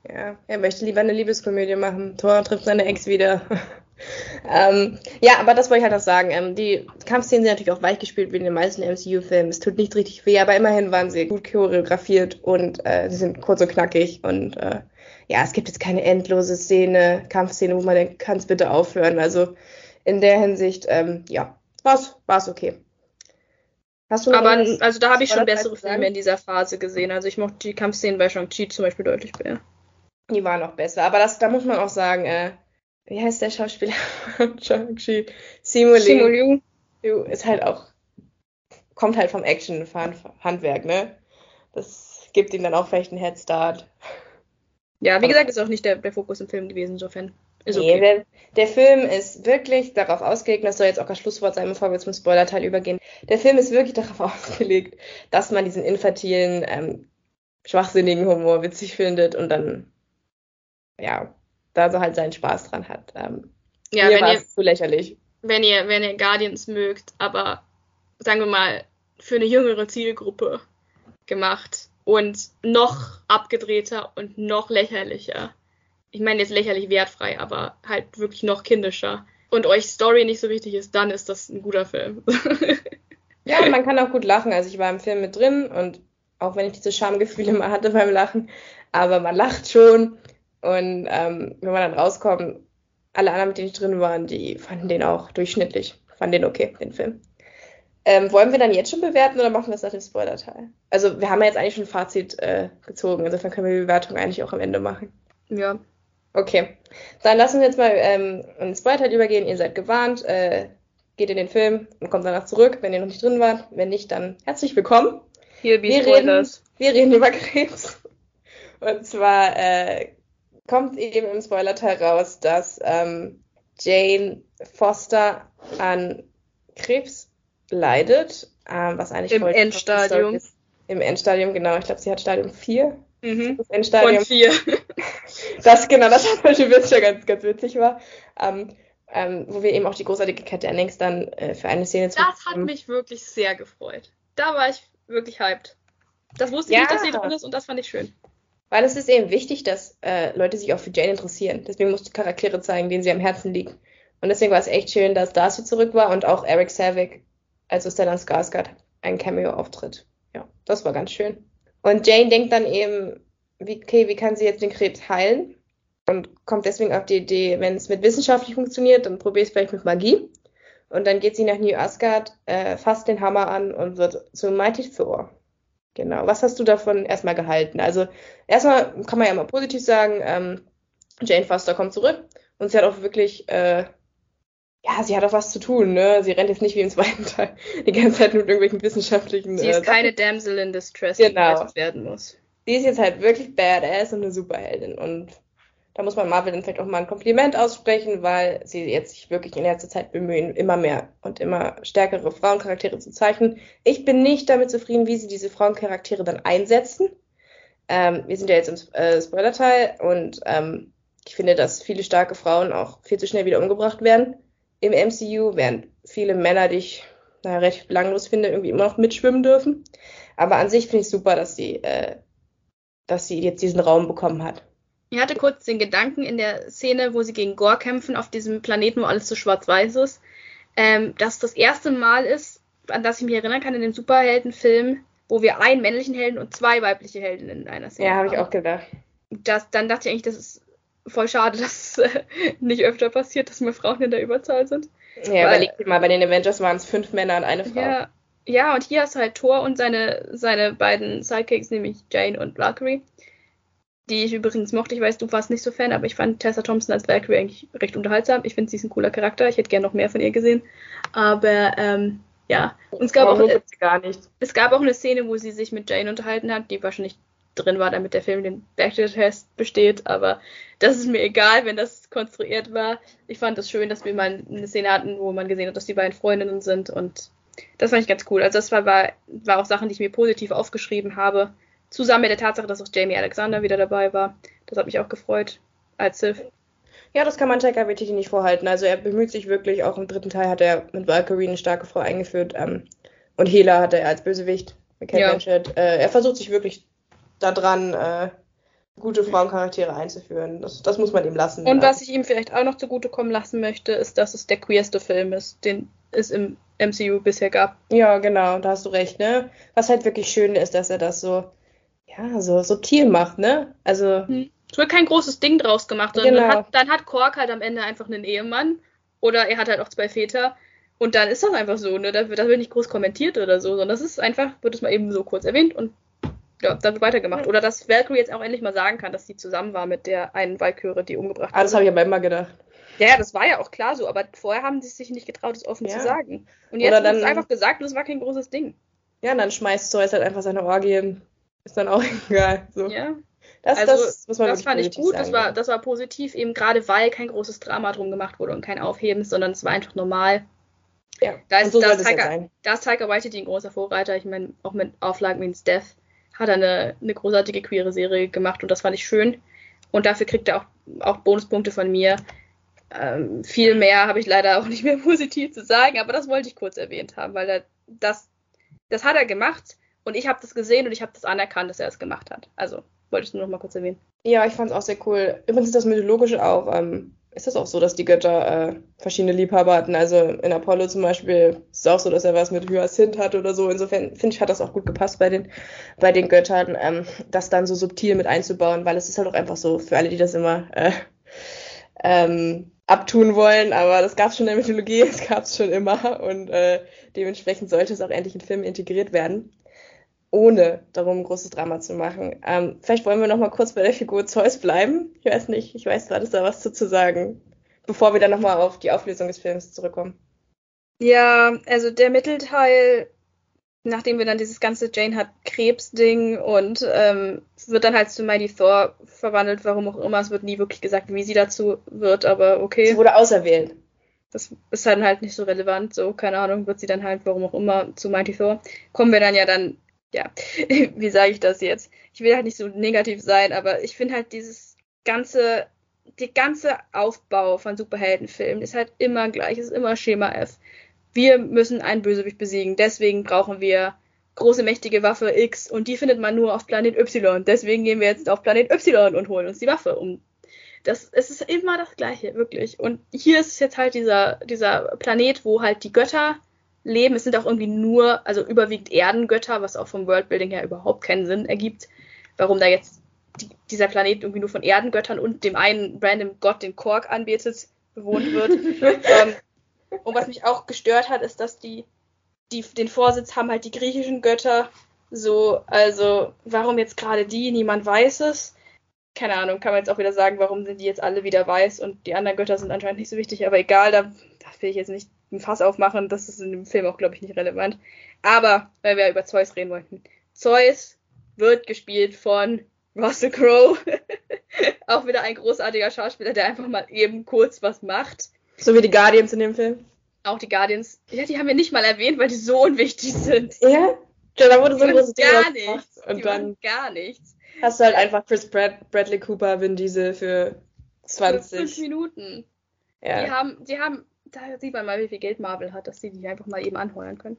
Ja, er möchte lieber eine Liebeskomödie machen. Thor trifft seine Ex wieder. ähm, ja, aber das wollte ich halt auch sagen. Ähm, die Kampfszenen sind natürlich auch weich gespielt wie in den meisten MCU-Filmen. Es tut nicht richtig weh, aber immerhin waren sie gut choreografiert und äh, sie sind kurz und knackig. Und äh, ja, es gibt jetzt keine endlose Szene, Kampfszene, wo man denkt, kann es bitte aufhören. Also in der Hinsicht, ähm, ja, war's, war's okay. Hast du noch Aber also da habe ich schon bessere? Filme in dieser Phase gesehen. Also ich mochte die Kampfszenen bei Shang-Chi zum Beispiel deutlich mehr. Die waren noch besser. Aber das, da muss man auch sagen, äh, wie heißt der Schauspieler? Shang-Chi. Simu Simu Liu Liu. ist halt auch, kommt halt vom Action-Handwerk, ne? Das gibt ihm dann auch vielleicht einen Headstart. Ja, wie gesagt, ist auch nicht der, der Fokus im Film gewesen, insofern Ist okay. Nee, der, der Film ist wirklich darauf ausgelegt, das soll jetzt auch das Schlusswort sein, bevor wir zum Spoilerteil übergehen. Der Film ist wirklich darauf ausgelegt, dass man diesen infantilen, ähm, schwachsinnigen Humor witzig findet und dann, ja, da so halt seinen Spaß dran hat. Ähm, Ja, mir wenn war ihr, es zu lächerlich. wenn ihr, wenn ihr Guardians mögt, aber sagen wir mal, für eine jüngere Zielgruppe gemacht und noch abgedrehter und noch lächerlicher. Ich meine jetzt lächerlich wertfrei, aber halt wirklich noch kindischer. Und euch Story nicht so wichtig ist, dann ist das ein guter Film. Ja, und man kann auch gut lachen. Also ich war im Film mit drin und auch wenn ich diese Schamgefühle mal hatte beim Lachen, aber man lacht schon. Und ähm, wenn man dann rauskommt, alle anderen, mit denen ich drin waren, die fanden den auch durchschnittlich. Fanden den okay, den Film. Ähm, wollen wir dann jetzt schon bewerten oder machen wir es nach dem Spoiler-Teil? Also wir haben ja jetzt eigentlich schon ein Fazit äh, gezogen, insofern können wir die Bewertung eigentlich auch am Ende machen. ja. Okay, dann lassen wir jetzt mal ähm, in den Spoiler-Teil übergehen. Ihr seid gewarnt, äh, geht in den Film und kommt danach zurück, wenn ihr noch nicht drin wart. Wenn nicht, dann herzlich willkommen. Hier be Wir Spoilers. Wir reden über Krebs. Und zwar äh, kommt eben im Spoiler-Teil raus, dass ähm, Jane Foster an Krebs leidet, ähm, was eigentlich Im Endstadium. Ist. Im Endstadium, genau. Ich glaube, sie hat Stadium 4. Mhm. Das Von Endstadium. vier. Das, genau, das war zum Beispiel ja ganz, ganz witzig war. Ähm, ähm, wo wir eben auch die großartige Cat Dennings dann äh, für eine Szene Das hat mich wirklich sehr gefreut. Da war ich wirklich hyped. Das wusste ich Ja. nicht, dass sie drin ist und das fand ich schön. Weil es ist eben wichtig, dass äh, Leute sich auch für Jane interessieren. Deswegen musst du Charaktere zeigen, denen sie am Herzen liegen. Und deswegen war es echt schön, dass Darcy zurück war und auch Eric Savick, also Stellan Skarsgård, einen Cameo-Auftritt. Ja, das war ganz schön. Und Jane denkt dann eben, wie, okay, wie kann sie jetzt den Krebs heilen? Und kommt deswegen auf die Idee, wenn es mit wissenschaftlich funktioniert, dann probier es vielleicht mit Magie. Und dann geht sie nach New Asgard, äh, fasst den Hammer an und wird zu Mighty Thor. Genau. Was hast du davon erstmal gehalten? Also, erstmal kann man ja mal positiv sagen, ähm, Jane Foster kommt zurück und sie hat auch wirklich, äh, ja, sie hat auch was zu tun, ne? Sie rennt jetzt nicht wie im zweiten Teil die ganze Zeit mit irgendwelchen wissenschaftlichen. Sie äh, ist keine Sachen. Damsel in Distress, die Genau. gerettet werden muss. Sie ist jetzt halt wirklich badass und eine Superheldin. Und da muss man Marvel dann vielleicht auch mal ein Kompliment aussprechen, weil sie jetzt sich wirklich in letzter Zeit bemühen, immer mehr und immer stärkere Frauencharaktere zu zeichnen. Ich bin nicht damit zufrieden, wie sie diese Frauencharaktere dann einsetzen. Ähm, wir sind ja jetzt im äh, Spoiler-Teil und ähm, ich finde, dass viele starke Frauen auch viel zu schnell wieder umgebracht werden im MCU, während viele Männer, die ich naja, recht belanglos finde, irgendwie immer noch mitschwimmen dürfen. Aber an sich finde ich super, dass sie, äh, dass sie jetzt diesen Raum bekommen hat. Ich hatte kurz den Gedanken in der Szene, wo sie gegen Gore kämpfen, auf diesem Planeten, wo alles so schwarz-weiß ist, ähm, dass das erste Mal ist, an das ich mich erinnern kann, in dem Superheldenfilm, wo wir einen männlichen Helden und zwei weibliche Heldinnen in einer Szene Ja, habe ich haben. auch gedacht. Das, dann dachte ich eigentlich, das ist voll schade, dass es äh, nicht öfter passiert, dass mehr Frauen in der Überzahl sind. Ja, Weil- überleg dir mal, bei den Avengers waren es fünf Männer und eine Frau. Ja, ja, und hier hast du halt Thor und seine, seine beiden Sidekicks, nämlich Jane und Valkyrie. Die ich übrigens mochte. Ich weiß, du warst nicht so Fan, aber ich fand Tessa Thompson als Valkyrie eigentlich recht unterhaltsam. Ich finde, sie ist ein cooler Charakter. Ich hätte gerne noch mehr von ihr gesehen. Aber ähm, ja, und es gab, auch, Warum gar nicht. es gab auch eine Szene, wo sie sich mit Jane unterhalten hat, die wahrscheinlich drin war, damit der Film den Backdoor-Test besteht. Aber das ist mir egal, wenn das konstruiert war. Ich fand es das schön, dass wir mal eine Szene hatten, wo man gesehen hat, dass die beiden Freundinnen sind. Und das fand ich ganz cool. Also das war, war, war auch Sachen, die ich mir positiv aufgeschrieben habe. Zusammen mit der Tatsache, dass auch Jamie Alexander wieder dabei war. Das hat mich auch gefreut als Sif. Ja, das kann man Taika Waititi nicht vorhalten. Also er bemüht sich wirklich, auch im dritten Teil hat er mit Valkyrie eine starke Frau eingeführt. Ähm, und Hela hat er als Bösewicht Kate Ja. Blanchett. Äh, er versucht sich wirklich daran, äh, gute Frauencharaktere einzuführen. Das, das muss man ihm lassen. Und was ich ihm vielleicht auch noch zugutekommen lassen möchte, ist, dass es der queerste Film ist, den es im MCU bisher gab. Ja, genau, da hast du recht, ne? Was halt wirklich schön ist, dass er das so, ja, so subtil macht, ne? Also, Es wird kein großes Ding draus gemacht, sondern Genau. dann, hat, dann hat Kork halt am Ende einfach einen Ehemann oder er hat halt auch zwei Väter und dann ist das einfach so, ne? Da wird, da wird nicht groß kommentiert oder so, sondern das ist einfach, wird es mal eben so kurz erwähnt und ja, dann wird weitergemacht. Ja. Oder dass Valkyrie jetzt auch endlich mal sagen kann, dass sie zusammen war mit der einen Valkyrie, die umgebracht ah, das wurde. habe ich aber immer gedacht. Ja, ja, das war ja auch klar so, aber vorher haben sie sich nicht getraut, es offen Ja. zu sagen. Und jetzt Oder wird es einfach gesagt und es war kein großes Ding. Ja, und dann schmeißt Zeus halt einfach seine Orgien. Ist dann auch egal. So. Ja. Das, also, das, muss man das fand ich gut, das war, das war positiv, eben gerade weil kein großes Drama drum gemacht wurde und kein Aufheben, sondern es war einfach normal. Ja, da ist, so da, ist Taika, da ist Taika Waititi ein großer Vorreiter. Ich meine, auch mit Auflagen Means Death hat er eine, eine großartige queere Serie gemacht und das fand ich schön. Und dafür kriegt er auch, auch Bonuspunkte von mir. Ähm, viel mehr habe ich leider auch nicht mehr positiv zu sagen, aber das wollte ich kurz erwähnt haben, weil er, das, das hat er gemacht und ich habe das gesehen und ich habe das anerkannt, dass er es gemacht hat. Also wollte ich nur noch mal kurz erwähnen. Ja, ich fand es auch sehr cool. Übrigens ist das Mythologische auch. Ähm, ist das auch so, dass die Götter äh, verschiedene Liebhaber hatten? Also in Apollo zum Beispiel ist es auch so, dass er was mit Hyacinth hat oder so. Insofern finde ich, hat das auch gut gepasst bei den, bei den Göttern, ähm, das dann so subtil mit einzubauen, weil es ist halt auch einfach so, für alle, die das immer äh, ähm, abtun wollen, aber das gab es schon in der Mythologie, es gab es schon immer und äh, dementsprechend sollte es auch endlich in Filmen integriert werden ohne darum ein großes Drama zu machen. Ähm, vielleicht wollen wir noch mal kurz bei der Figur Zeus bleiben. Ich weiß nicht, ich weiß, gerade, ist da was zu, zu sagen, bevor wir dann noch mal auf die Auflösung des Films zurückkommen. Ja, also der Mittelteil, nachdem wir dann dieses ganze Jane hat Krebs-Ding und ähm, wird dann halt zu Mighty Thor verwandelt, warum auch immer. Es wird nie wirklich gesagt, wie sie dazu wird, aber okay. Sie wurde auserwählt. Das ist dann halt nicht so relevant, so, keine Ahnung, wird sie dann halt, warum auch immer, zu Mighty Thor. Kommen wir dann ja dann ja, wie sage ich das jetzt? Ich will halt nicht so negativ sein, aber ich finde halt dieses ganze, die ganze Aufbau von Superheldenfilmen ist halt immer gleich, ist immer Schema F. Wir müssen einen Bösewicht besiegen, deswegen brauchen wir große mächtige Waffe X und die findet man nur auf Planet Y. Deswegen gehen wir jetzt auf Planet Y und holen uns die Waffe, um das, es ist immer das Gleiche, wirklich. Und hier ist jetzt halt dieser, dieser Planet, wo halt die Götter leben. Es sind auch irgendwie nur, also überwiegend Erdengötter, was auch vom Worldbuilding her überhaupt keinen Sinn ergibt. Warum da jetzt die, dieser Planet irgendwie nur von Erdengöttern und dem einen random Gott, den Kork anbetet, bewohnt wird. ähm, und was mich auch gestört hat, ist, dass die, die den Vorsitz haben halt die griechischen Götter. So, also warum jetzt gerade die? Niemand weiß es. Keine Ahnung, kann man jetzt auch wieder sagen, warum sind die jetzt alle wieder weiß und die anderen Götter sind anscheinend nicht so wichtig, aber egal, da, da will ich jetzt nicht ein Fass aufmachen. Das ist in dem Film auch, glaube ich, nicht relevant. Aber, weil wir über Zeus reden wollten. Zeus wird gespielt von Russell Crowe. auch wieder ein großartiger Schauspieler, der einfach mal eben kurz was macht. So wie die Guardians in dem Film. Auch die Guardians. Ja, die haben wir nicht mal erwähnt, weil die so unwichtig sind. Ja? Ja, da wurde so ein großes Ding gar nichts. Und die dann gar nichts. Hast du halt einfach Chris Brad Bradley Cooper, Vin Diesel für 20. Für fünf Minuten. Ja. Die haben, die haben da sieht man mal, wie viel Geld Marvel hat, dass sie die einfach mal eben anheuern können.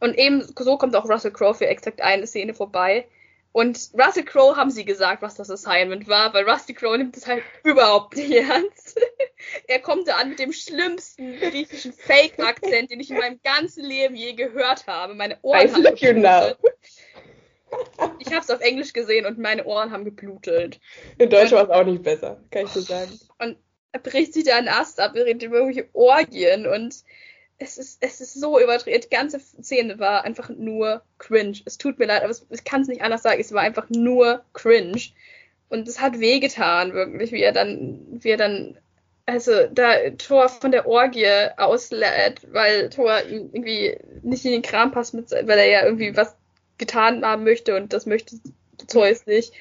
Und eben so kommt auch Russell Crowe für exakt eine Szene vorbei. Und Russell Crowe haben sie gesagt, was das Assignment war, weil Rusty Crowe nimmt es halt überhaupt nicht ernst. er kommt da an mit dem schlimmsten griechischen Fake-Akzent, den ich in meinem ganzen Leben je gehört habe. Meine Ohren I haben now. Ich habe es auf Englisch gesehen und meine Ohren haben geblutet. In Deutsch war es auch nicht besser, kann ich so sagen. Und bricht sich da einen Ast ab, er redet über irgendwelche Orgien und es ist, es ist so überdreht. Die ganze Szene war einfach nur cringe. Es tut mir leid, aber ich kann es nicht anders sagen. Es war einfach nur cringe. Und es hat wehgetan, wirklich, wie er dann, wie er dann, also da Thor von der Orgie auslädt, weil Thor irgendwie nicht in den Kram passt, mit, weil er ja irgendwie was getan haben möchte und das möchte Zeus nicht.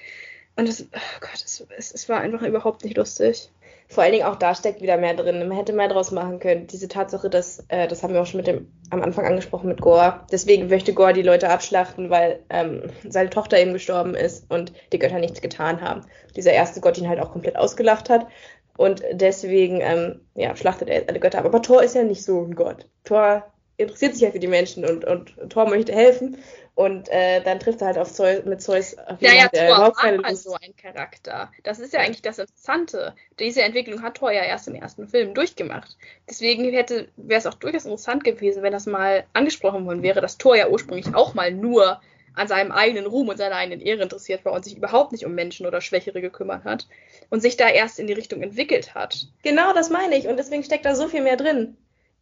Und das, oh Gott, es, es, es war einfach überhaupt nicht lustig vor allen Dingen auch da steckt wieder mehr drin. Man hätte mehr draus machen können. Diese Tatsache, dass, äh, das haben wir auch schon mit dem, am Anfang angesprochen mit Gore. Deswegen möchte Gore die Leute abschlachten, weil ähm, seine Tochter eben gestorben ist und die Götter nichts getan haben. Dieser erste Gott ihn halt auch komplett ausgelacht hat. Und deswegen, ähm, ja, schlachtet er alle Götter ab. Aber Thor ist ja nicht so ein Gott. Thor interessiert sich ja für die Menschen und, und Thor möchte helfen. Und äh, dann trifft er halt auf Zeus, mit Zeus auf jemanden, ja, der Thor überhaupt keine halt so ein Charakter. Das ist ja eigentlich das Interessante. Diese Entwicklung hat Thor ja erst im ersten Film durchgemacht. Deswegen hätte wäre es auch durchaus interessant gewesen, wenn das mal angesprochen worden wäre, dass Thor ja ursprünglich auch mal nur an seinem eigenen Ruhm und seiner eigenen Ehre interessiert war und sich überhaupt nicht um Menschen oder Schwächere gekümmert hat und sich da erst in die Richtung entwickelt hat. Genau, das meine ich. Und deswegen steckt da so viel mehr drin.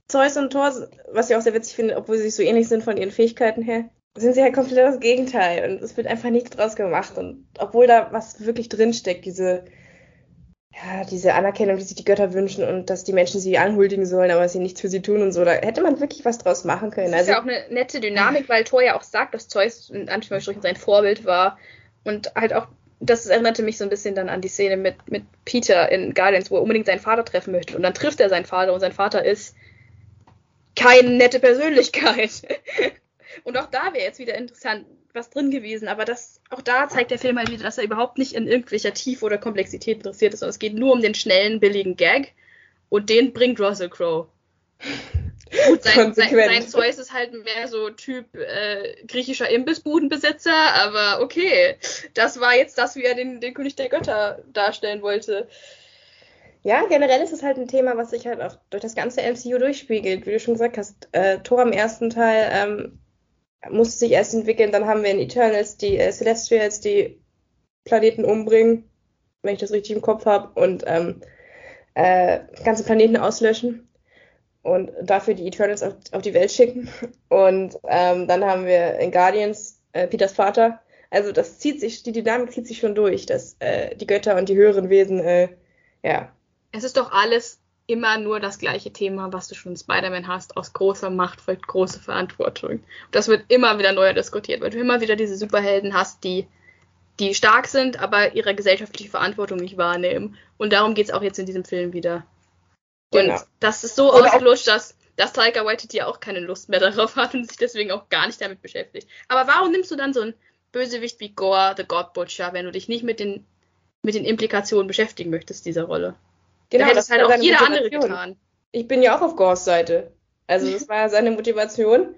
Zeus und Thor, was ich auch sehr witzig finde, obwohl sie sich so ähnlich sind von ihren Fähigkeiten her, sind sie halt komplett das Gegenteil und es wird einfach nichts draus gemacht. Und obwohl da was wirklich drinsteckt, diese, ja, diese Anerkennung, die sich die Götter wünschen und dass die Menschen sie anhuldigen sollen, aber sie nichts für sie tun und so, da hätte man wirklich was draus machen können. Das ist also, ja auch eine nette Dynamik, weil Thor ja auch sagt, dass Zeus in Anführungsstrichen sein Vorbild war und halt auch das erinnerte mich so ein bisschen dann an die Szene mit, mit Peter in Guardians, wo er unbedingt seinen Vater treffen möchte. Und dann trifft er seinen Vater und sein Vater ist keine nette Persönlichkeit. und auch da wäre jetzt wieder interessant, was drin gewesen. Aber das, auch da zeigt der Film halt wieder, dass er überhaupt nicht in irgendwelcher Tiefe oder Komplexität interessiert ist, sondern es geht nur um den schnellen, billigen Gag. Und den bringt Russell Crowe. Gut, sein, sein, sein Zeus ist halt mehr so Typ äh, griechischer Imbissbudenbesitzer, aber okay, das war jetzt das, wie er den, den König der Götter darstellen wollte. Ja, generell ist es halt ein Thema, was sich halt auch durch das ganze MCU durchspiegelt. Wie du schon gesagt hast, äh, Thor im ersten Teil ähm, musste sich erst entwickeln, dann haben wir in Eternals die äh, Celestials, die Planeten umbringen, wenn ich das richtig im Kopf habe, und ähm, äh, ganze Planeten auslöschen und dafür die Eternals auf, auf die Welt schicken. Und ähm, dann haben wir in Guardians äh, Peters Vater. Also das zieht sich, die Dynamik zieht sich schon durch, dass äh, die Götter und die höheren Wesen, äh, ja. Es ist doch alles immer nur das gleiche Thema, was du schon in Spider-Man hast. Aus großer Macht folgt große Verantwortung. Und das wird immer wieder neu diskutiert, weil du immer wieder diese Superhelden hast, die die stark sind, aber ihre gesellschaftliche Verantwortung nicht wahrnehmen. Und darum geht es auch jetzt in diesem Film wieder. Genau. Und das ist so ausgelutscht, dass, dass Taika Waititi auch keine Lust mehr darauf hat und sich deswegen auch gar nicht damit beschäftigt. Aber warum nimmst du dann so einen Bösewicht wie Gore, The God Butcher, wenn du dich nicht mit den, mit den Implikationen beschäftigen möchtest dieser Rolle? Genau, da das hat halt auch jeder andere getan. Ich bin ja auch auf Gores Seite. Also das war seine Motivation.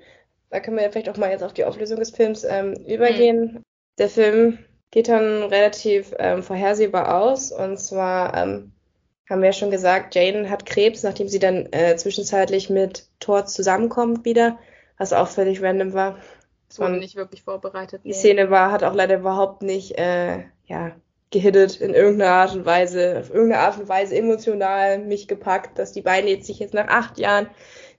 Da können wir ja vielleicht auch mal jetzt auf die Auflösung des Films ähm, übergehen. Mhm. Der Film geht dann relativ ähm, vorhersehbar aus. Und zwar ähm, haben wir ja schon gesagt, Jane hat Krebs, nachdem sie dann äh, zwischenzeitlich mit Thor zusammenkommt wieder, was auch völlig random war. Das wurde nicht wirklich vorbereitet. Die nee. Szene war, hat auch leider überhaupt nicht, äh, ja, gehittet in irgendeiner Art und Weise, auf irgendeine Art und Weise emotional mich gepackt, dass die beiden jetzt sich jetzt nach acht Jahren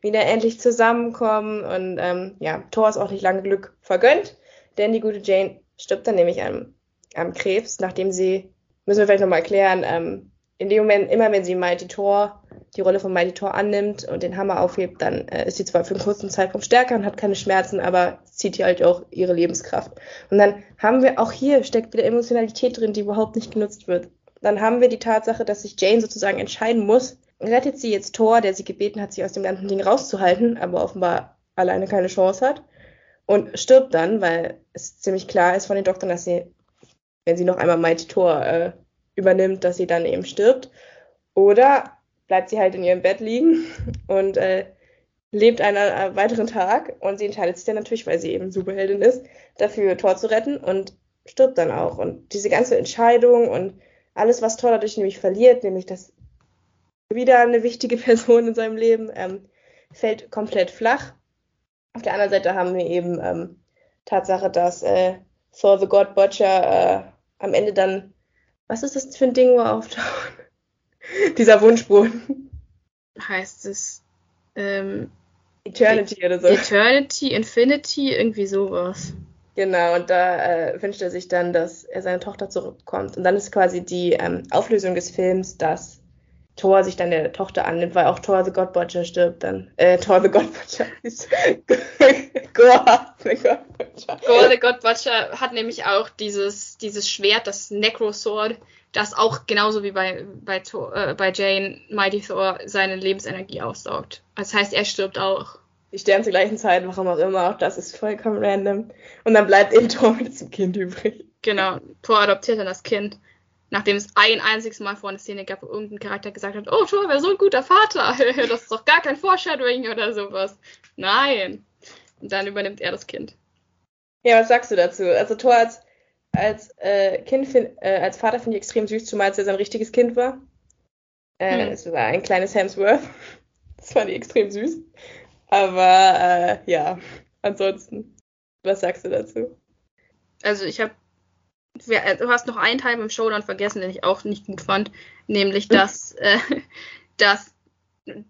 wieder endlich zusammenkommen. Und ähm, ja, Thor ist auch nicht lange Glück vergönnt, denn die gute Jane stirbt dann nämlich am, am Krebs, nachdem sie, müssen wir vielleicht nochmal erklären, ähm, in dem Moment, immer wenn sie Mighty Thor, die Rolle von Mighty Thor annimmt und den Hammer aufhebt, dann äh, ist sie zwar für einen kurzen Zeitraum stärker und hat keine Schmerzen, aber zieht ihr halt auch ihre Lebenskraft. Und dann haben wir auch hier steckt wieder Emotionalität drin, die überhaupt nicht genutzt wird. Dann haben wir die Tatsache, dass sich Jane sozusagen entscheiden muss, rettet sie jetzt Thor, der sie gebeten hat, sie aus dem ganzen Ding rauszuhalten, aber offenbar alleine keine Chance hat und stirbt dann, weil es ziemlich klar ist von den Doktoren, dass sie, wenn sie noch einmal Mighty Thor äh, übernimmt, dass sie dann eben stirbt. Oder bleibt sie halt in ihrem Bett liegen und äh, lebt einen äh, weiteren Tag und sie entscheidet sich dann natürlich, weil sie eben Superheldin ist, dafür Tor zu retten und stirbt dann auch. Und diese ganze Entscheidung und alles, was Thor dadurch nämlich verliert, nämlich dass wieder eine wichtige Person in seinem Leben, ähm, fällt komplett flach. Auf der anderen Seite haben wir eben ähm, Tatsache, dass äh, Thor the God Butcher äh, am Ende dann was ist das für ein Ding, wo er auftaucht? Dieser Wunschboden. Heißt es ähm, Eternity oder so. Eternity, Infinity, irgendwie sowas. Genau, und da äh, wünscht er sich dann, dass er seine Tochter zurückkommt. Und dann ist quasi die ähm, Auflösung des Films, dass Thor sich dann der Tochter annimmt, weil auch Thor the God Butcher stirbt dann. Äh, Thor the God Butcher. Gore the God Butcher. Gore the God Butcher hat nämlich auch dieses, dieses Schwert, das Necro Sword, das auch genauso wie bei, bei, Thor, äh, bei Jane Mighty Thor seine Lebensenergie aussaugt. Das heißt, er stirbt auch. Die sterben zur gleichen Zeit, warum auch immer, auch das ist vollkommen random. Und dann bleibt eben Thor mit diesem Kind übrig. Genau, Thor adoptiert dann das Kind nachdem es ein einziges Mal vor einer Szene gab, wo irgendein Charakter gesagt hat, oh, Thor wäre so ein guter Vater, das ist doch gar kein Foreshadowing oder sowas. Nein. Und dann übernimmt er das Kind. Ja, was sagst du dazu? Also Thor als, als äh, Kind, find, äh, als Vater finde ich extrem süß, zumal es ja sein richtiges Kind war. Äh, hm. Es war ein kleines Hemsworth. Das fand ich extrem süß. Aber äh, ja, ansonsten, was sagst du dazu? Also ich habe äh, du hast noch einen Teil beim Showdown vergessen, den ich auch nicht gut fand, nämlich dass, äh, dass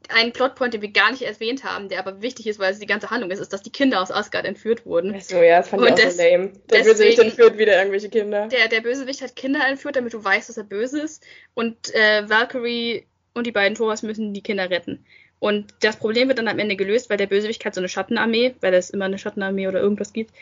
ein Plotpoint, den wir gar nicht erwähnt haben, der aber wichtig ist, weil es die ganze Handlung ist, ist, dass die Kinder aus Asgard entführt wurden. Ach so, ja, das fand und ich auch so lame. Der deswegen, Bösewicht entführt wieder irgendwelche Kinder. Der, der Bösewicht hat Kinder entführt, damit du weißt, dass er böse ist. Und äh, Valkyrie und die beiden Thoras müssen die Kinder retten. Und das Problem wird dann am Ende gelöst, weil der Bösewicht hat so eine Schattenarmee, weil es immer eine Schattenarmee oder irgendwas gibt,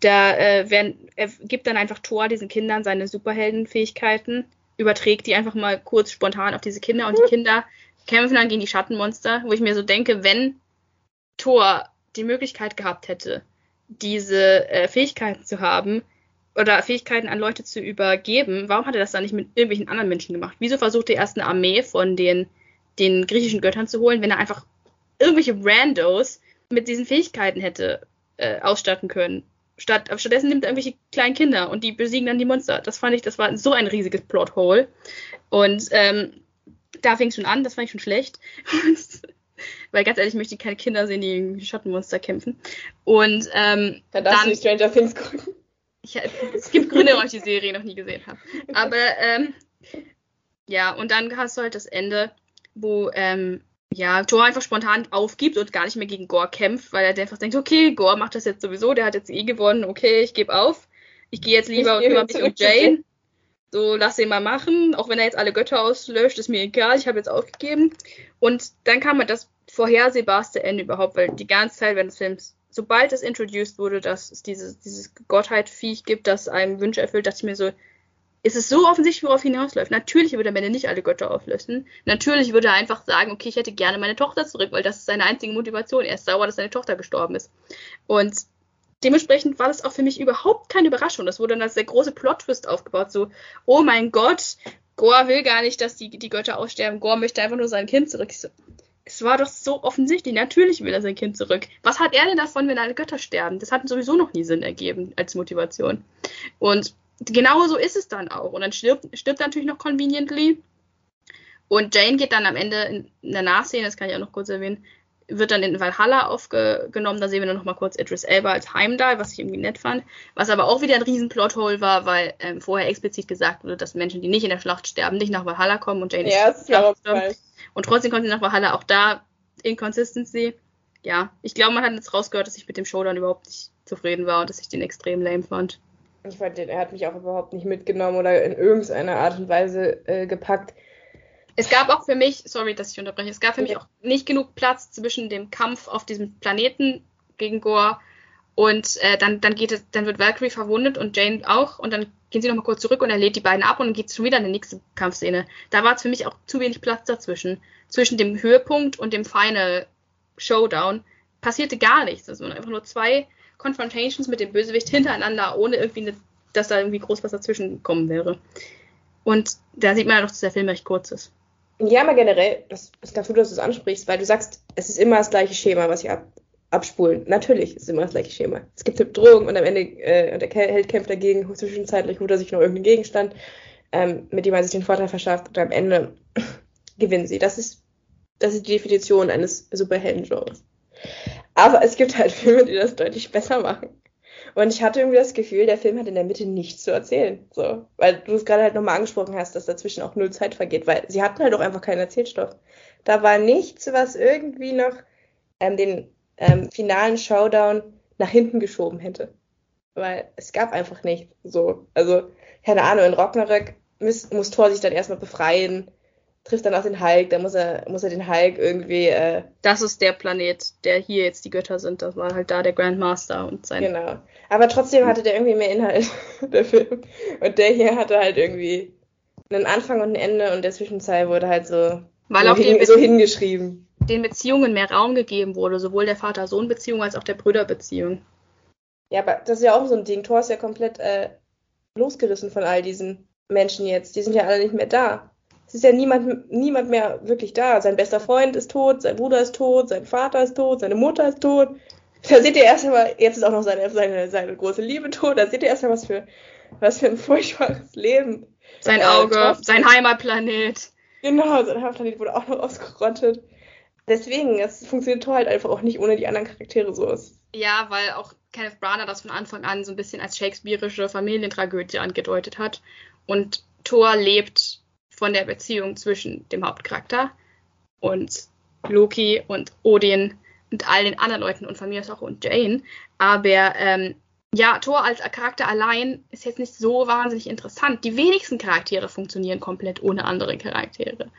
da äh, werden, er gibt dann einfach Thor diesen Kindern seine Superheldenfähigkeiten, überträgt die einfach mal kurz spontan auf diese Kinder und die Kinder kämpfen dann gegen die Schattenmonster, wo ich mir so denke, wenn Thor die Möglichkeit gehabt hätte, diese äh, Fähigkeiten zu haben oder Fähigkeiten an Leute zu übergeben, warum hat er das dann nicht mit irgendwelchen anderen Menschen gemacht? Wieso versucht er erst eine Armee von den, den griechischen Göttern zu holen, wenn er einfach irgendwelche Randos mit diesen Fähigkeiten hätte äh, ausstatten können? Statt, stattdessen nimmt er irgendwelche kleinen Kinder und die besiegen dann die Monster. Das fand ich, das war so ein riesiges Plothole. Und ähm, da fing es schon an, das fand ich schon schlecht. Weil ganz ehrlich, möchte ich keine Kinder sehen, die gegen Schattenmonster kämpfen. Und ähm, dann darfst dann, du Stranger Things gucken. Ich, es gibt Gründe, warum ich die Serie noch nie gesehen habe. Aber ähm, ja, und dann hast du halt das Ende, wo ähm, ja, Thor einfach spontan aufgibt und gar nicht mehr gegen Gore kämpft, weil er einfach denkt, okay, Gore macht das jetzt sowieso, der hat jetzt eh gewonnen, okay, ich gebe auf. Ich gehe jetzt lieber und kümmere mich um Jane. So, lass ihn mal machen, auch wenn er jetzt alle Götter auslöscht, ist mir egal, ich habe jetzt aufgegeben. Und dann kam halt das vorhersehbarste Ende überhaupt, weil die ganze Zeit während des Films, sobald es introduced wurde, dass es dieses, dieses Gottheit-Viech gibt, das einem Wünsche erfüllt, dachte ich mir so, ist es so offensichtlich, worauf hinausläuft. Natürlich würde er Ende nicht alle Götter auflösen. Natürlich würde er einfach sagen, okay, ich hätte gerne meine Tochter zurück, weil das ist seine einzige Motivation. Er ist sauer, dass seine Tochter gestorben ist. Und dementsprechend war das auch für mich überhaupt keine Überraschung. Das wurde dann als der große Plot-Twist aufgebaut. So, oh mein Gott, Gore will gar nicht, dass die, die Götter aussterben. Gore möchte einfach nur sein Kind zurück. So, es war doch so offensichtlich. Natürlich will er sein Kind zurück. Was hat er denn davon, wenn alle Götter sterben? Das hat sowieso noch nie Sinn ergeben als Motivation. Und genau so ist es dann auch. Und dann stirbt, stirbt natürlich noch Conveniently. Und Jane geht dann am Ende in, der Nachszene, das kann ich auch noch kurz erwähnen, wird dann in Valhalla aufgenommen. Da sehen wir dann noch mal kurz Idris Elba als Heimdall, was ich irgendwie nett fand. Was aber auch wieder ein riesen Plothole war, weil ähm, vorher explizit gesagt wurde, dass Menschen, die nicht in der Schlacht sterben, nicht nach Valhalla kommen und Jane ja, ist stirbt. Und trotzdem kommt sie nach Valhalla. Auch da Inconsistency. Ja, ich glaube, man hat jetzt rausgehört, dass ich mit dem Showdown überhaupt nicht zufrieden war und dass ich den extrem lame fand. Ich fand, er hat mich auch überhaupt nicht mitgenommen oder in irgendeiner Art und Weise äh, gepackt. Es gab auch für mich, sorry, dass ich unterbreche, es gab für mich auch nicht genug Platz zwischen dem Kampf auf diesem Planeten gegen Gore und äh, dann, dann geht es, dann wird Valkyrie verwundet und Jane auch und dann gehen sie nochmal kurz zurück und er lädt die beiden ab und dann geht es schon wieder in die nächste Kampfszene. Da war es für mich auch zu wenig Platz dazwischen. Zwischen dem Höhepunkt und dem Final Showdown passierte gar nichts. Also einfach nur zwei Confrontations mit dem Bösewicht hintereinander, ohne irgendwie, eine, dass da irgendwie groß was dazwischen gekommen wäre. Und da sieht man ja doch, dass der Film recht kurz ist. Ja, aber generell, das ist ganz gut, dass du es ansprichst, weil du sagst, es ist immer das gleiche Schema, was ich ab, abspulen. Natürlich ist es immer das gleiche Schema. Es gibt eine Bedrohung und am Ende äh, und der Held kämpft dagegen, zwischenzeitlich holt er sich noch irgendeinen Gegenstand, ähm, mit dem er sich den Vorteil verschafft und am Ende gewinnen sie. Das ist, das ist die Definition eines Superhelden-Genres. Aber es gibt halt Filme, die das deutlich besser machen. Und ich hatte irgendwie das Gefühl, der Film hat in der Mitte nichts zu erzählen. So, weil du es gerade halt nochmal angesprochen hast, dass dazwischen auch null Zeit vergeht, weil sie hatten halt auch einfach keinen Erzählstoff. Da war nichts, was irgendwie noch ähm, den ähm, finalen Showdown nach hinten geschoben hätte. Weil es gab einfach nichts. So, also, keine Ahnung, in Ragnarök muss, muss Thor sich dann erstmal befreien trifft dann auch den Hulk, dann muss er, muss er den Hulk irgendwie. Äh, das ist der Planet, der hier jetzt die Götter sind. Das war halt da der Grandmaster und sein. Genau. Aber trotzdem hatte der irgendwie mehr Inhalt, der Film. Und der hier hatte halt irgendwie einen Anfang und ein Ende und der Zwischenzeit wurde halt so, Weil so, auch hin, so hingeschrieben. Den Beziehungen mehr Raum gegeben wurde, sowohl der Vater-Sohn-Beziehung als auch der Brüder-Beziehung. Ja, aber das ist ja auch so ein Ding. Thor ist ja komplett äh, losgerissen von all diesen Menschen jetzt. Die sind ja alle nicht mehr da es ist ja niemand, niemand mehr wirklich da. Sein bester Freund ist tot, sein Bruder ist tot, sein Vater ist tot, seine Mutter ist tot. Da seht ihr erst einmal, jetzt ist auch noch seine, seine, seine große Liebe tot, da seht ihr erst einmal, was für, was für ein furchtbares Leben. Sein äh, Auge, äh, sein Heimatplanet. Genau, sein Heimatplanet wurde auch noch ausgerottet. Deswegen, es funktioniert Tor halt einfach auch nicht ohne die anderen Charaktere so. Ist. Ja, weil auch Kenneth Branagh das von Anfang an so ein bisschen als shakespearische Familientragödie angedeutet hat. Und Thor lebt von der Beziehung zwischen dem Hauptcharakter und Loki und Odin und all den anderen Leuten und von mir aus auch und Jane. Aber ähm, ja, Thor als Charakter allein ist jetzt nicht so wahnsinnig interessant. Die wenigsten Charaktere funktionieren komplett ohne andere Charaktere.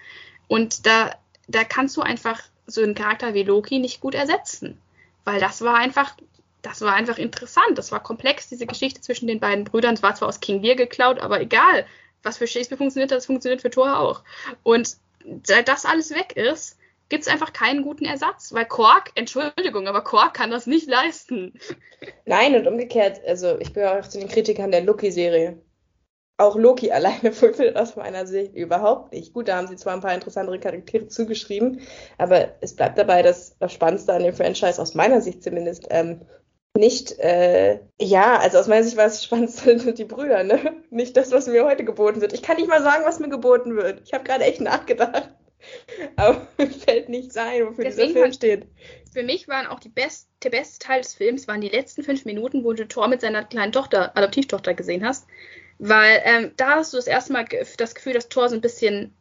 Und da, da kannst du einfach so einen Charakter wie Loki nicht gut ersetzen. Weil das war einfach das war einfach interessant. Das war komplex, diese Geschichte zwischen den beiden Brüdern. Es war zwar aus King Lear geklaut, aber egal. Was für Shakespeare funktioniert, das funktioniert für Thor auch. Und seit das alles weg ist, gibt es einfach keinen guten Ersatz, weil Quark, Entschuldigung, aber Quark kann das nicht leisten. Nein, und umgekehrt, also ich gehöre auch zu den Kritikern der Loki-Serie. Auch Loki alleine fulfillt aus meiner Sicht überhaupt nicht. Gut, da haben sie zwar ein paar interessantere Charaktere zugeschrieben, aber es bleibt dabei, dass das Spannendste an dem Franchise, aus meiner Sicht zumindest, ähm, nicht, äh, ja, also aus meiner Sicht war es spannendste die Brüder, ne? Nicht das, was mir heute geboten wird. Ich kann nicht mal sagen, was mir geboten wird. Ich habe gerade echt nachgedacht. Aber mir fällt nicht ein, wofür Deswegen dieser Film steht. Für mich waren auch die best, der beste Teil des Films waren die letzten fünf Minuten, wo du Thor mit seiner kleinen Tochter, Adoptivtochter gesehen hast. Weil ähm, da hast du das erste Mal das Gefühl, dass Thor so ein bisschen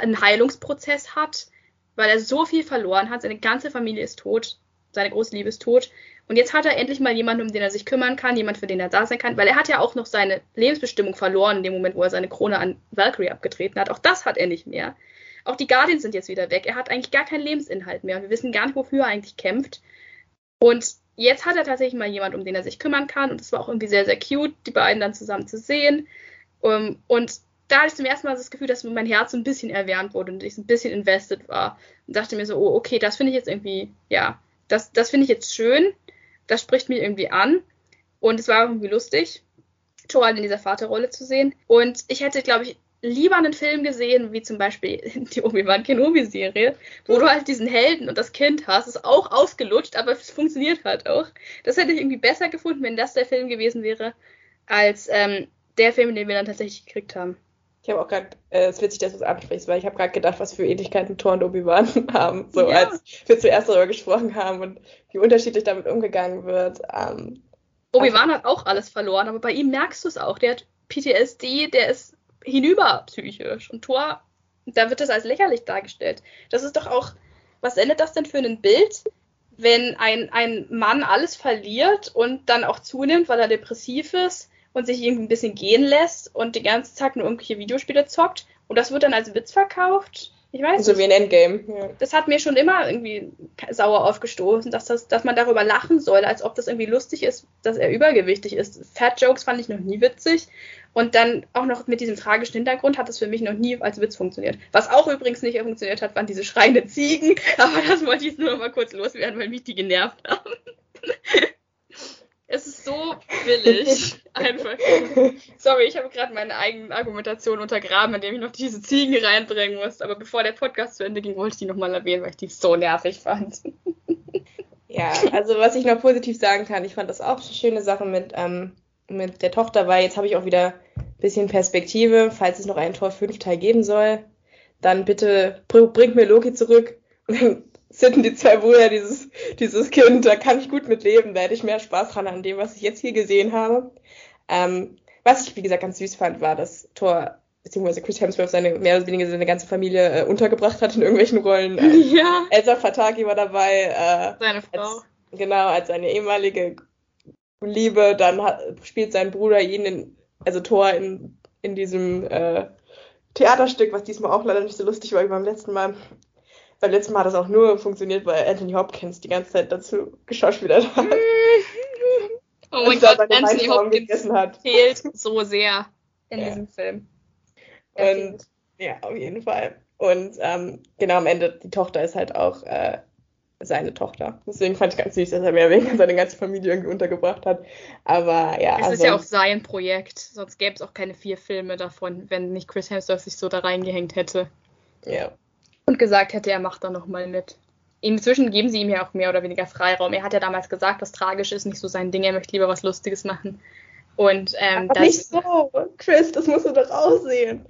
einen Heilungsprozess hat, weil er so viel verloren hat. Seine ganze Familie ist tot, seine große Liebe ist tot. Und jetzt hat er endlich mal jemanden, um den er sich kümmern kann, jemand, für den er da sein kann, weil er hat ja auch noch seine Lebensbestimmung verloren in dem Moment, wo er seine Krone an Valkyrie abgetreten hat. Auch das hat er nicht mehr. Auch die Guardians sind jetzt wieder weg. Er hat eigentlich gar keinen Lebensinhalt mehr. Wir wissen gar nicht, wofür er eigentlich kämpft. Und jetzt hat er tatsächlich mal jemand, um den er sich kümmern kann. Und es war auch irgendwie sehr, sehr cute, die beiden dann zusammen zu sehen. Und da hatte ich zum ersten Mal das Gefühl, dass mein Herz so ein bisschen erwärmt wurde und ich ein bisschen invested war. Und dachte mir so, oh, okay, das finde ich jetzt irgendwie, ja, das, das finde ich jetzt schön. Das spricht mich irgendwie an. Und es war irgendwie lustig, Thor in dieser Vaterrolle zu sehen. Und ich hätte, glaube ich, lieber einen Film gesehen, wie zum Beispiel die Obi-Wan Kenobi-Serie, wo du halt diesen Helden und das Kind hast. Ist auch ausgelutscht, aber es funktioniert halt auch. Das hätte ich irgendwie besser gefunden, wenn das der Film gewesen wäre, als ähm, der Film, den wir dann tatsächlich gekriegt haben. Ich habe auch gerade, äh, es ist witzig, dass du es ansprichst, weil ich habe gerade gedacht, was für Ähnlichkeiten Thor und Obi-Wan haben, so ja. als wir zuerst darüber gesprochen haben und wie unterschiedlich damit umgegangen wird. Ähm, Obi-Wan also, hat auch alles verloren, aber bei ihm merkst du es auch. Der hat PTSD, der ist hinüber psychisch. Und Thor, da wird das als lächerlich dargestellt. Das ist doch auch, was sendet das denn für ein Bild, wenn ein, ein Mann alles verliert und dann auch zunimmt, weil er depressiv ist und sich irgendwie ein bisschen gehen lässt und die ganze Zeit nur irgendwelche Videospiele zockt und das wird dann als Witz verkauft? Ich weiß so nicht. wie ein Endgame. Ja. Das hat mir schon immer irgendwie sauer aufgestoßen, dass, das, dass man darüber lachen soll, als ob das irgendwie lustig ist, dass er übergewichtig ist. Fat Jokes fand ich noch nie witzig. Und dann auch noch mit diesem tragischen Hintergrund hat es für mich noch nie als Witz funktioniert. Was auch übrigens nicht funktioniert hat, waren diese schreiende Ziegen. Aber das wollte ich nur mal kurz loswerden, weil mich die genervt haben. Es ist so billig. Einfach. Sorry, ich habe gerade meine eigene Argumentation untergraben, indem ich noch diese Ziegen reinbringen musste. Aber bevor der Podcast zu Ende ging, wollte ich die nochmal erwähnen, weil ich die so nervig fand. Ja, also was ich noch positiv sagen kann, ich fand das auch eine schöne Sache mit ähm, mit der Tochter, weil jetzt habe ich auch wieder ein bisschen Perspektive, falls es noch einen Tor 5 Teil geben soll, dann bitte bringt mir Loki zurück. Und dann sitten die zwei Brüder dieses, dieses Kind, da kann ich gut mit leben, da hätte ich mehr Spaß dran an dem, was ich jetzt hier gesehen habe. Ähm, was ich, wie gesagt, ganz süß fand, war, dass Thor beziehungsweise Chris Hemsworth seine mehr oder weniger seine ganze Familie äh, untergebracht hat in irgendwelchen Rollen. Ähm, ja. Elsa Fataki war dabei. Äh, seine Frau. Als, genau, als seine ehemalige Liebe, dann hat, spielt sein Bruder ihn in, also Thor in, in diesem äh, Theaterstück, was diesmal auch leider nicht so lustig war wie beim letzten Mal. Beim letzten Mal hat das auch nur funktioniert, weil Anthony Hopkins die ganze Zeit dazu geschauspielert hat. oh mein Gott, Anthony Hopkins hat. fehlt so sehr in ja. diesem Film. Und ja, auf jeden Fall. Und ähm, genau am Ende, die Tochter ist halt auch äh, seine Tochter. Deswegen fand ich ganz süß, dass er mehr wegen seine ganze Familie irgendwie untergebracht hat. Aber ja. Es ist ja auch sein Projekt. Sonst gäbe es auch keine vier Filme davon, wenn nicht Chris Hemsworth sich so da reingehängt hätte. Ja. Und gesagt hätte, er macht da nochmal mit. Inzwischen geben sie ihm ja auch mehr oder weniger Freiraum. Er hat ja damals gesagt, was tragisch ist, nicht so sein Ding, er möchte lieber was Lustiges machen. Und ähm, Aber das. Nicht so, Chris, das musst du doch aussehen.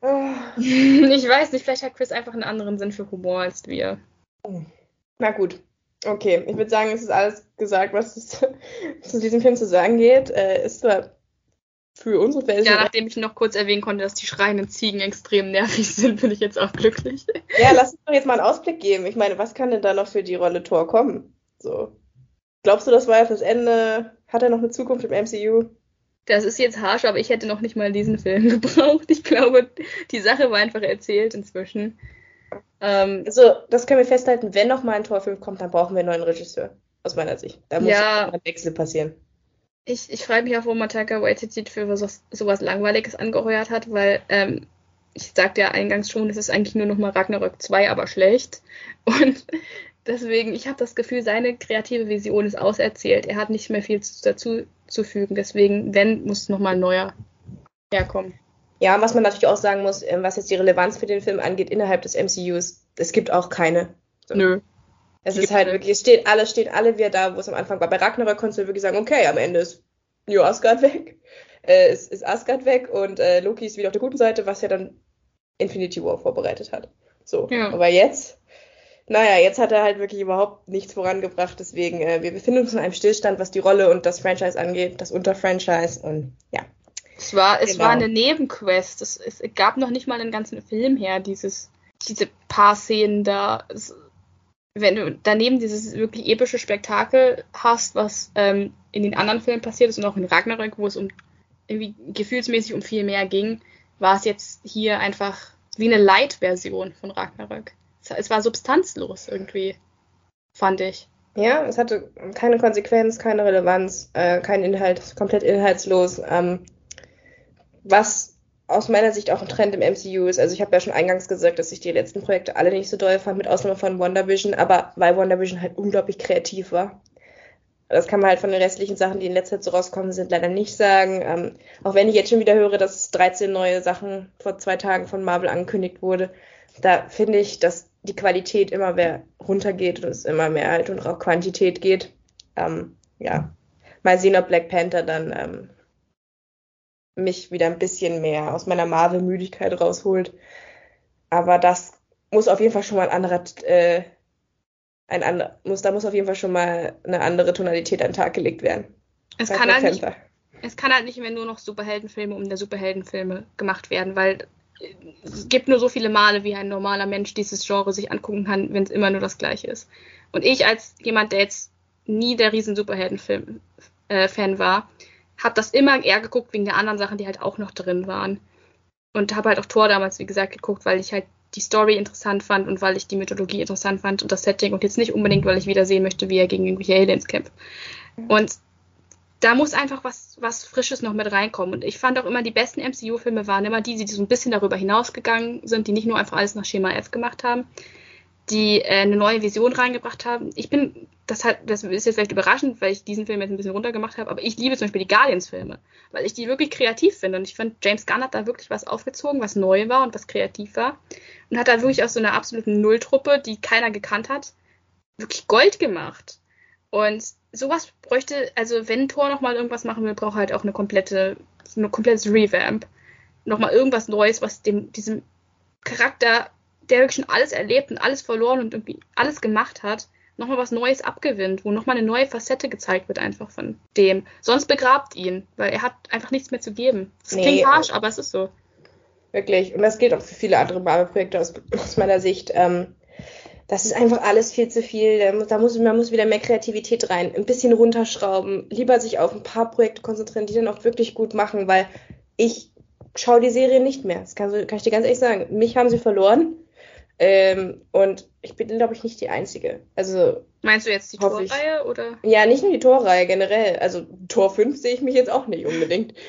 ich weiß nicht, vielleicht hat Chris einfach einen anderen Sinn für Humor als wir. Na gut. Okay, ich würde sagen, es ist alles gesagt, was es zu diesem Film zu sagen geht. Äh, ist zwar für unsere Version. Ja, nachdem ich noch kurz erwähnen konnte, dass die schreienden Ziegen extrem nervig sind, bin ich jetzt auch glücklich. Ja, lass uns doch jetzt mal einen Ausblick geben. Ich meine, was kann denn da noch für die Rolle Thor kommen? So. Glaubst du, das war jetzt das Ende? Hat er noch eine Zukunft im MCU? Das ist jetzt harsch, aber ich hätte noch nicht mal diesen Film gebraucht. Ich glaube, die Sache war einfach erzählt inzwischen. Ähm, also, das können wir festhalten, wenn noch mal ein Torfilm kommt, dann brauchen wir einen neuen Regisseur. aus meiner Sicht. Da muss Ja. ein Wechsel passieren. Ich, ich frage mich auch, wo man Taika Waititi für was, sowas Langweiliges angeheuert hat, weil ähm, ich sagte ja eingangs schon, es ist eigentlich nur noch mal Ragnarök 2, aber schlecht. Und deswegen, ich habe das Gefühl, seine kreative Vision ist auserzählt. Er hat nicht mehr viel zu, dazu zu fügen. Deswegen, wenn, muss noch mal ein neuer herkommen. Ja, was man natürlich auch sagen muss, ähm, was jetzt die Relevanz für den Film angeht innerhalb des MCUs, es gibt auch keine. So. Nö. Es ist halt wirklich, es steht alles, steht alle wieder da, wo es am Anfang war. Bei Ragnarök konntest du wirklich sagen, okay, am Ende ist New Asgard weg, äh, ist, ist Asgard weg und äh, Loki ist wieder auf der guten Seite, was ja dann Infinity War vorbereitet hat. So, Ja. aber jetzt, naja, jetzt hat er halt wirklich überhaupt nichts vorangebracht, deswegen, äh, wir befinden uns in einem Stillstand, was die Rolle und das Franchise angeht, das Unterfranchise und ja. Es war, es Genau. war eine Nebenquest. Es, es gab noch nicht mal einen ganzen Film her, dieses, diese paar Szenen da. Es, wenn du daneben dieses wirklich epische Spektakel hast, was ähm, in den anderen Filmen passiert ist und auch in Ragnarök, wo es um irgendwie gefühlsmäßig um viel mehr ging, war es jetzt hier einfach wie eine Light-Version von Ragnarök. Es, war substanzlos irgendwie, fand ich. Ja, es hatte keine Konsequenz, keine Relevanz, äh, kein Inhalt, komplett inhaltslos. Ähm, was aus meiner Sicht auch ein Trend im MCU ist. Also ich habe ja schon eingangs gesagt, dass ich die letzten Projekte alle nicht so doll fand, mit Ausnahme von WandaVision, aber weil WandaVision halt unglaublich kreativ war. Das kann man halt von den restlichen Sachen, die in letzter Zeit so rauskommen sind, leider nicht sagen. Ähm, auch wenn ich jetzt schon wieder höre, dass 13 neue Sachen vor zwei Tagen von Marvel angekündigt wurde, da finde ich, dass die Qualität immer mehr runtergeht und es immer mehr halt und auch Quantität geht. Ähm, ja, mal sehen, ob Black Panther dann ähm, mich wieder ein bisschen mehr aus meiner Marvel-Müdigkeit rausholt. Aber das muss auf jeden Fall schon mal ein anderer, äh, ein anderer, muss, da muss auf jeden Fall schon mal eine andere Tonalität an den Tag gelegt werden. Es kann, halt nicht, es kann halt nicht mehr nur noch Superheldenfilme um der Superheldenfilme gemacht werden, weil äh, es gibt nur so viele Male, wie ein normaler Mensch dieses Genre sich angucken kann, wenn es immer nur das gleiche ist. Und ich als jemand, der jetzt nie der riesen Superheldenfilm äh, war, habe das immer eher geguckt wegen der anderen Sachen, die halt auch noch drin waren. Und habe halt auch Thor damals, wie gesagt, geguckt, weil ich halt die Story interessant fand und weil ich die Mythologie interessant fand und das Setting und jetzt nicht unbedingt, weil ich wieder sehen möchte, wie er gegen irgendwelche Aliens kämpft. Und da muss einfach was, was Frisches noch mit reinkommen. Und ich fand auch immer, die besten MCU-Filme waren immer die, die so ein bisschen darüber hinausgegangen sind, die nicht nur einfach alles nach Schema F gemacht haben, die äh, eine neue Vision reingebracht haben. Ich bin, das hat, das ist jetzt vielleicht überraschend, weil ich diesen Film jetzt ein bisschen runtergemacht habe, aber ich liebe zum Beispiel die Guardians-Filme, weil ich die wirklich kreativ finde. Und ich fand, James Gunn hat da wirklich was aufgezogen, was neu war und was kreativ war. Und hat da wirklich aus so einer absoluten Nulltruppe, die keiner gekannt hat, wirklich Gold gemacht. Und sowas bräuchte, also wenn Thor nochmal irgendwas machen will, braucht er halt auch eine komplette, ein komplettes Revamp. Nochmal irgendwas Neues, was dem, diesem Charakter, der wirklich schon alles erlebt und alles verloren und irgendwie alles gemacht hat, nochmal was Neues abgewinnt, wo nochmal eine neue Facette gezeigt wird einfach von dem. Sonst begrabt ihn, weil er hat einfach nichts mehr zu geben. Das Nee, klingt harsch, aber es ist so. Wirklich. Und das gilt auch für viele andere Marvel-Projekte aus, aus meiner Sicht. Ähm, das ist einfach alles viel zu viel. Da muss, man muss wieder mehr Kreativität rein, ein bisschen runterschrauben, lieber sich auf ein paar Projekte konzentrieren, die dann auch wirklich gut machen, weil ich schaue die Serie nicht mehr. Das kann, kann ich dir ganz ehrlich sagen. Mich haben sie verloren. Ähm, und ich bin, glaube ich, nicht die Einzige. Also, Meinst du jetzt die Hoffe ich. Torreihe oder? ja, nicht nur die Torreihe generell. Also, Tor 5 sehe ich mich jetzt auch nicht unbedingt.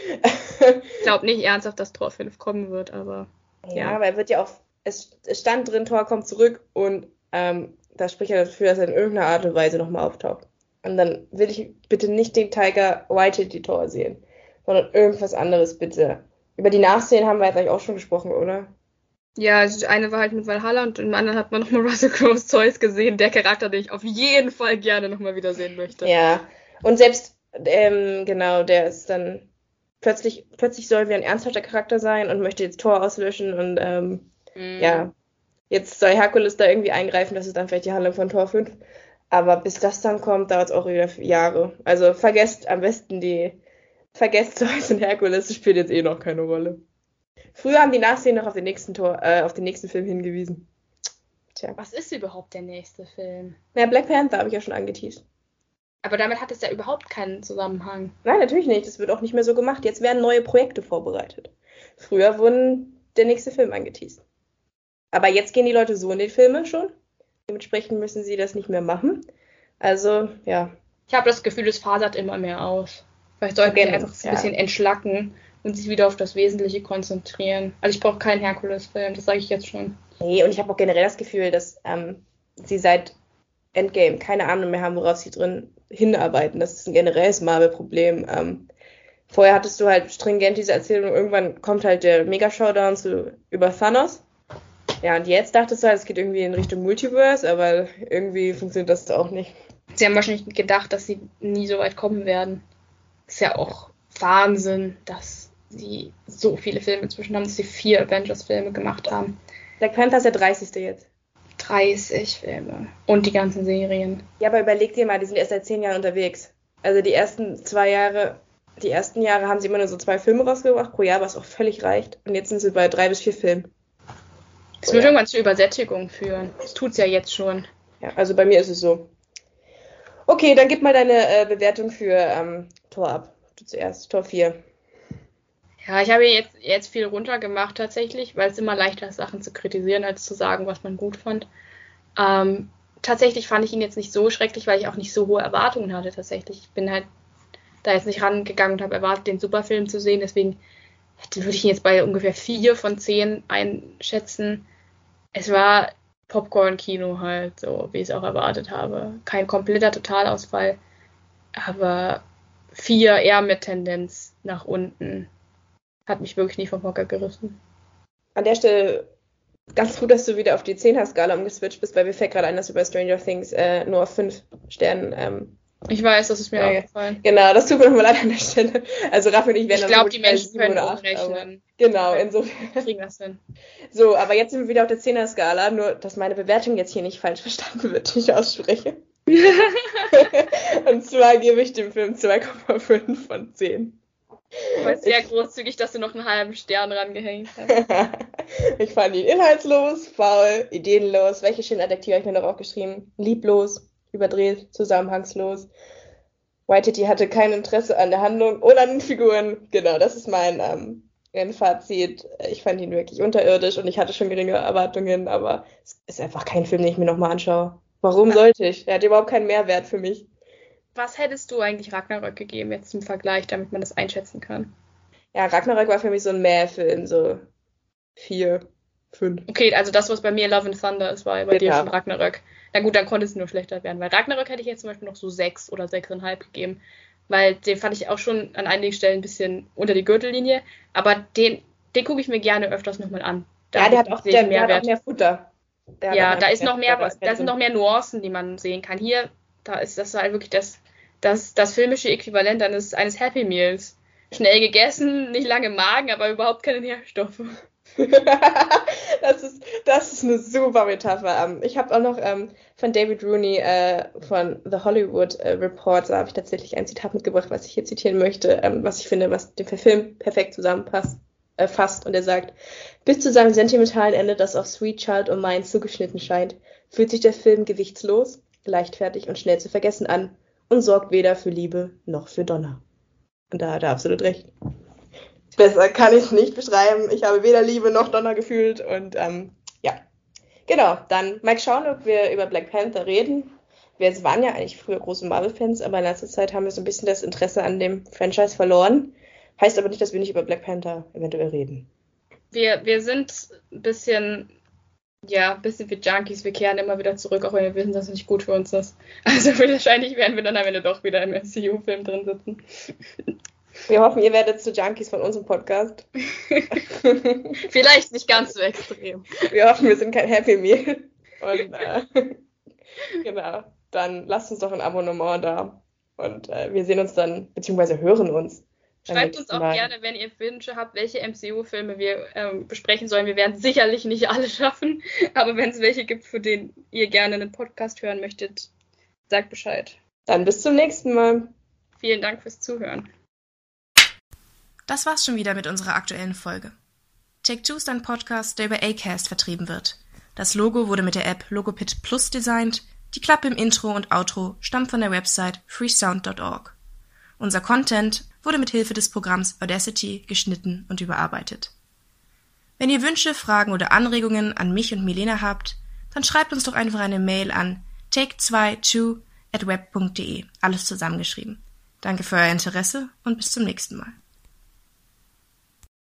Ich glaube nicht ernsthaft, dass Tor 5 kommen wird, aber Ja, Ja. aber er wird ja auch, es, es stand drin, Thor kommt zurück und ähm, das spricht ja dafür, dass er in irgendeiner Art und Weise nochmal auftaucht. Und dann will ich bitte nicht den Tiger White Tor sehen, sondern irgendwas anderes bitte. Über die Nachsehen haben wir jetzt eigentlich auch schon gesprochen, oder? Ja, also eine war halt mit Valhalla und im anderen hat man nochmal Russell Crowe's Zeus gesehen, der Charakter, den ich auf jeden Fall gerne nochmal wiedersehen möchte. Ja. Und selbst, ähm, genau, der ist dann plötzlich, plötzlich soll wie ein ernsthafter Charakter sein und möchte jetzt Tor auslöschen und ähm, Mhm. ja, jetzt soll Herkules da irgendwie eingreifen, das ist dann vielleicht die Handlung von Tor 5. Aber bis das dann kommt, dauert es auch wieder Jahre. Also vergesst am besten die, vergesst Zeus und Herkules, das spielt jetzt eh noch keine Rolle. Früher haben die Nachsehen noch auf den nächsten Tor, äh, auf den nächsten Film hingewiesen. Tja. Was ist überhaupt der nächste Film? Na, Black Panther habe ich ja schon angeteased. Aber damit hat es ja überhaupt keinen Zusammenhang. Nein, natürlich nicht. Das wird auch nicht mehr so gemacht. Jetzt werden neue Projekte vorbereitet. Früher wurden der nächste Film angeteased. Aber jetzt gehen die Leute so in die Filme schon. Dementsprechend müssen sie das nicht mehr machen. Also, ja. Ich habe das Gefühl, es fasert immer mehr aus. Vielleicht sollten wir einfach ein bisschen entschlacken und sich wieder auf das Wesentliche konzentrieren. Also ich brauche keinen Herkules-Film, das sage ich jetzt schon. Nee, und ich habe auch generell das Gefühl, dass ähm, sie seit Endgame keine Ahnung mehr haben, worauf sie drin hinarbeiten. Das ist ein generelles Marvel-Problem. Ähm, vorher hattest du halt stringent diese Erzählung, irgendwann kommt halt der Mega-Showdown zu, über Thanos. Ja, und jetzt dachtest du halt, es geht irgendwie in Richtung Multiverse, aber irgendwie funktioniert das auch nicht. Sie haben wahrscheinlich gedacht, dass sie nie so weit kommen werden. Ist ja auch Wahnsinn, dass sie so viele Filme inzwischen haben, dass sie vier Avengers-Filme gemacht haben. Black Panther ist der 30. jetzt. 30 Filme. Und die ganzen Serien. Ja, aber überleg dir mal, die sind erst seit zehn Jahren unterwegs. Also die ersten zwei Jahre, die ersten Jahre haben sie immer nur so zwei Filme rausgebracht pro Jahr, was auch völlig reicht. Und jetzt sind sie bei drei bis vier Filmen. Das oh, wird ja. irgendwann zur Übersättigung führen. Das tut es ja jetzt schon. Ja, also bei mir ist es so. Okay, dann gib mal deine äh, Bewertung für ähm, Tor ab. Du zuerst, Tor 4. Ja, ich habe jetzt, jetzt viel runtergemacht tatsächlich, weil es immer leichter ist, Sachen zu kritisieren, als zu sagen, was man gut fand. Ähm, tatsächlich fand ich ihn jetzt nicht so schrecklich, weil ich auch nicht so hohe Erwartungen hatte tatsächlich. Ich bin halt da jetzt nicht rangegangen und habe erwartet, den Superfilm zu sehen. Deswegen würde ich ihn jetzt bei ungefähr vier von zehn einschätzen. Es war Popcorn-Kino halt, so wie ich es auch erwartet habe. Kein kompletter Totalausfall, aber vier eher mit Tendenz nach unten hat mich wirklich nie vom Hocker gerissen. An der Stelle ganz gut, dass du wieder auf die 10er-Skala umgeswitcht bist, weil mir fällt gerade ein, dass du bei Stranger Things äh, nur auf 5 Sternen. Ähm, ich weiß, das ist mir ja, aufgefallen. Genau, das tut mir nochmal leid an der Stelle. Also Raff und ich werden Ich glaube, die Menschen können umrechnen. Genau, insofern. Kriegen das hin. So, aber jetzt sind wir wieder auf der 10er-Skala, nur dass meine Bewertung jetzt hier nicht falsch verstanden wird, die ich ausspreche. und zwar gebe ich dem Film 2,5 von 10. Aber sehr großzügig, dass du noch einen halben Stern rangehängt hast. ich fand ihn inhaltslos, faul, ideenlos. Welche schönen Adjektive habe ich mir noch aufgeschrieben? Lieblos, überdreht, zusammenhangslos. Whitey hatte kein Interesse an der Handlung oder an den Figuren. Genau, das ist mein, ähm, mein Fazit. Ich fand ihn wirklich unterirdisch und ich hatte schon geringe Erwartungen, aber es ist einfach kein Film, den ich mir nochmal anschaue. Warum sollte ich? Er hat überhaupt keinen Mehrwert für mich. Was hättest du eigentlich Ragnarök gegeben, jetzt zum Vergleich, damit man das einschätzen kann? Ja, Ragnarök war für mich so ein Mehrfilm, so vier, fünf. Okay, also das, was bei mir Love and Thunder ist, war bei genau. dir schon Ragnarök. Na gut, dann konnte es nur schlechter werden, weil Ragnarök hätte ich jetzt zum Beispiel noch so sechs oder sechseinhalb gegeben, weil den fand ich auch schon an einigen Stellen ein bisschen unter die Gürtellinie, aber den, den gucke ich mir gerne öfters nochmal an. Da ja, der hat auch, der, der hat auch mehr Futter. Der ja, da ist noch mehr, da sind noch mehr Nuancen, die man sehen kann. Hier, da ist das halt wirklich das, das, das filmische Äquivalent eines, eines Happy Meals. Schnell gegessen, nicht lange Magen, aber überhaupt keine Nährstoffe. das, ist, das ist eine super Metapher. Ähm, ich habe auch noch ähm, von David Rooney äh, von The Hollywood äh, da habe ich tatsächlich ein Zitat mitgebracht, was ich hier zitieren möchte, ähm, was ich finde, was dem Film perfekt zusammenpasst. Äh, fasst und er sagt, bis zu seinem sentimentalen Ende, das auf Sweet Child und Mine zugeschnitten scheint, fühlt sich der Film gewichtslos, leichtfertig und schnell zu vergessen an und sorgt weder für Liebe noch für Donner. Und da hat er absolut recht. Besser kann ich es nicht beschreiben. Ich habe weder Liebe noch Donner gefühlt und ähm, ja. Genau, dann mal schauen, ob wir über Black Panther reden. Wir waren ja eigentlich früher große Marvel-Fans, aber in letzter Zeit haben wir so ein bisschen das Interesse an dem Franchise verloren. Heißt aber nicht, dass wir nicht über Black Panther eventuell reden. Wir, wir sind ein bisschen ja, ein bisschen wie Junkies, wir kehren immer wieder zurück, auch wenn wir wissen, dass es nicht gut für uns ist. Also wahrscheinlich werden wir dann am Ende doch wieder im MCU-Film drin sitzen. Wir hoffen, ihr werdet zu Junkies von unserem Podcast. Vielleicht nicht ganz so extrem. Wir hoffen, wir sind kein Happy Meal. Und äh, genau, dann lasst uns doch ein Abonnement da. Und äh, wir sehen uns dann, beziehungsweise hören uns Schreibt uns auch Mal. gerne, wenn ihr Wünsche habt, welche MCU-Filme wir ähm, besprechen sollen. Wir werden sicherlich nicht alle schaffen, aber wenn es welche gibt, für den ihr gerne einen Podcast hören möchtet, sagt Bescheid. Dann bis zum nächsten Mal. Vielen Dank fürs Zuhören. Das war's schon wieder mit unserer aktuellen Folge. Take Two ist ein Podcast, der über Acast vertrieben wird. Das Logo wurde mit der App Logopit Plus designt. Die Klappe im Intro und Outro stammt von der Website freesound.org. Unser Content wurde mit Hilfe des Programms Audacity geschnitten und überarbeitet. Wenn ihr Wünsche, Fragen oder Anregungen an mich und Milena habt, dann schreibt uns doch einfach eine Mail an take2 2 at web.de, alles zusammengeschrieben. Danke für euer Interesse und bis zum nächsten Mal.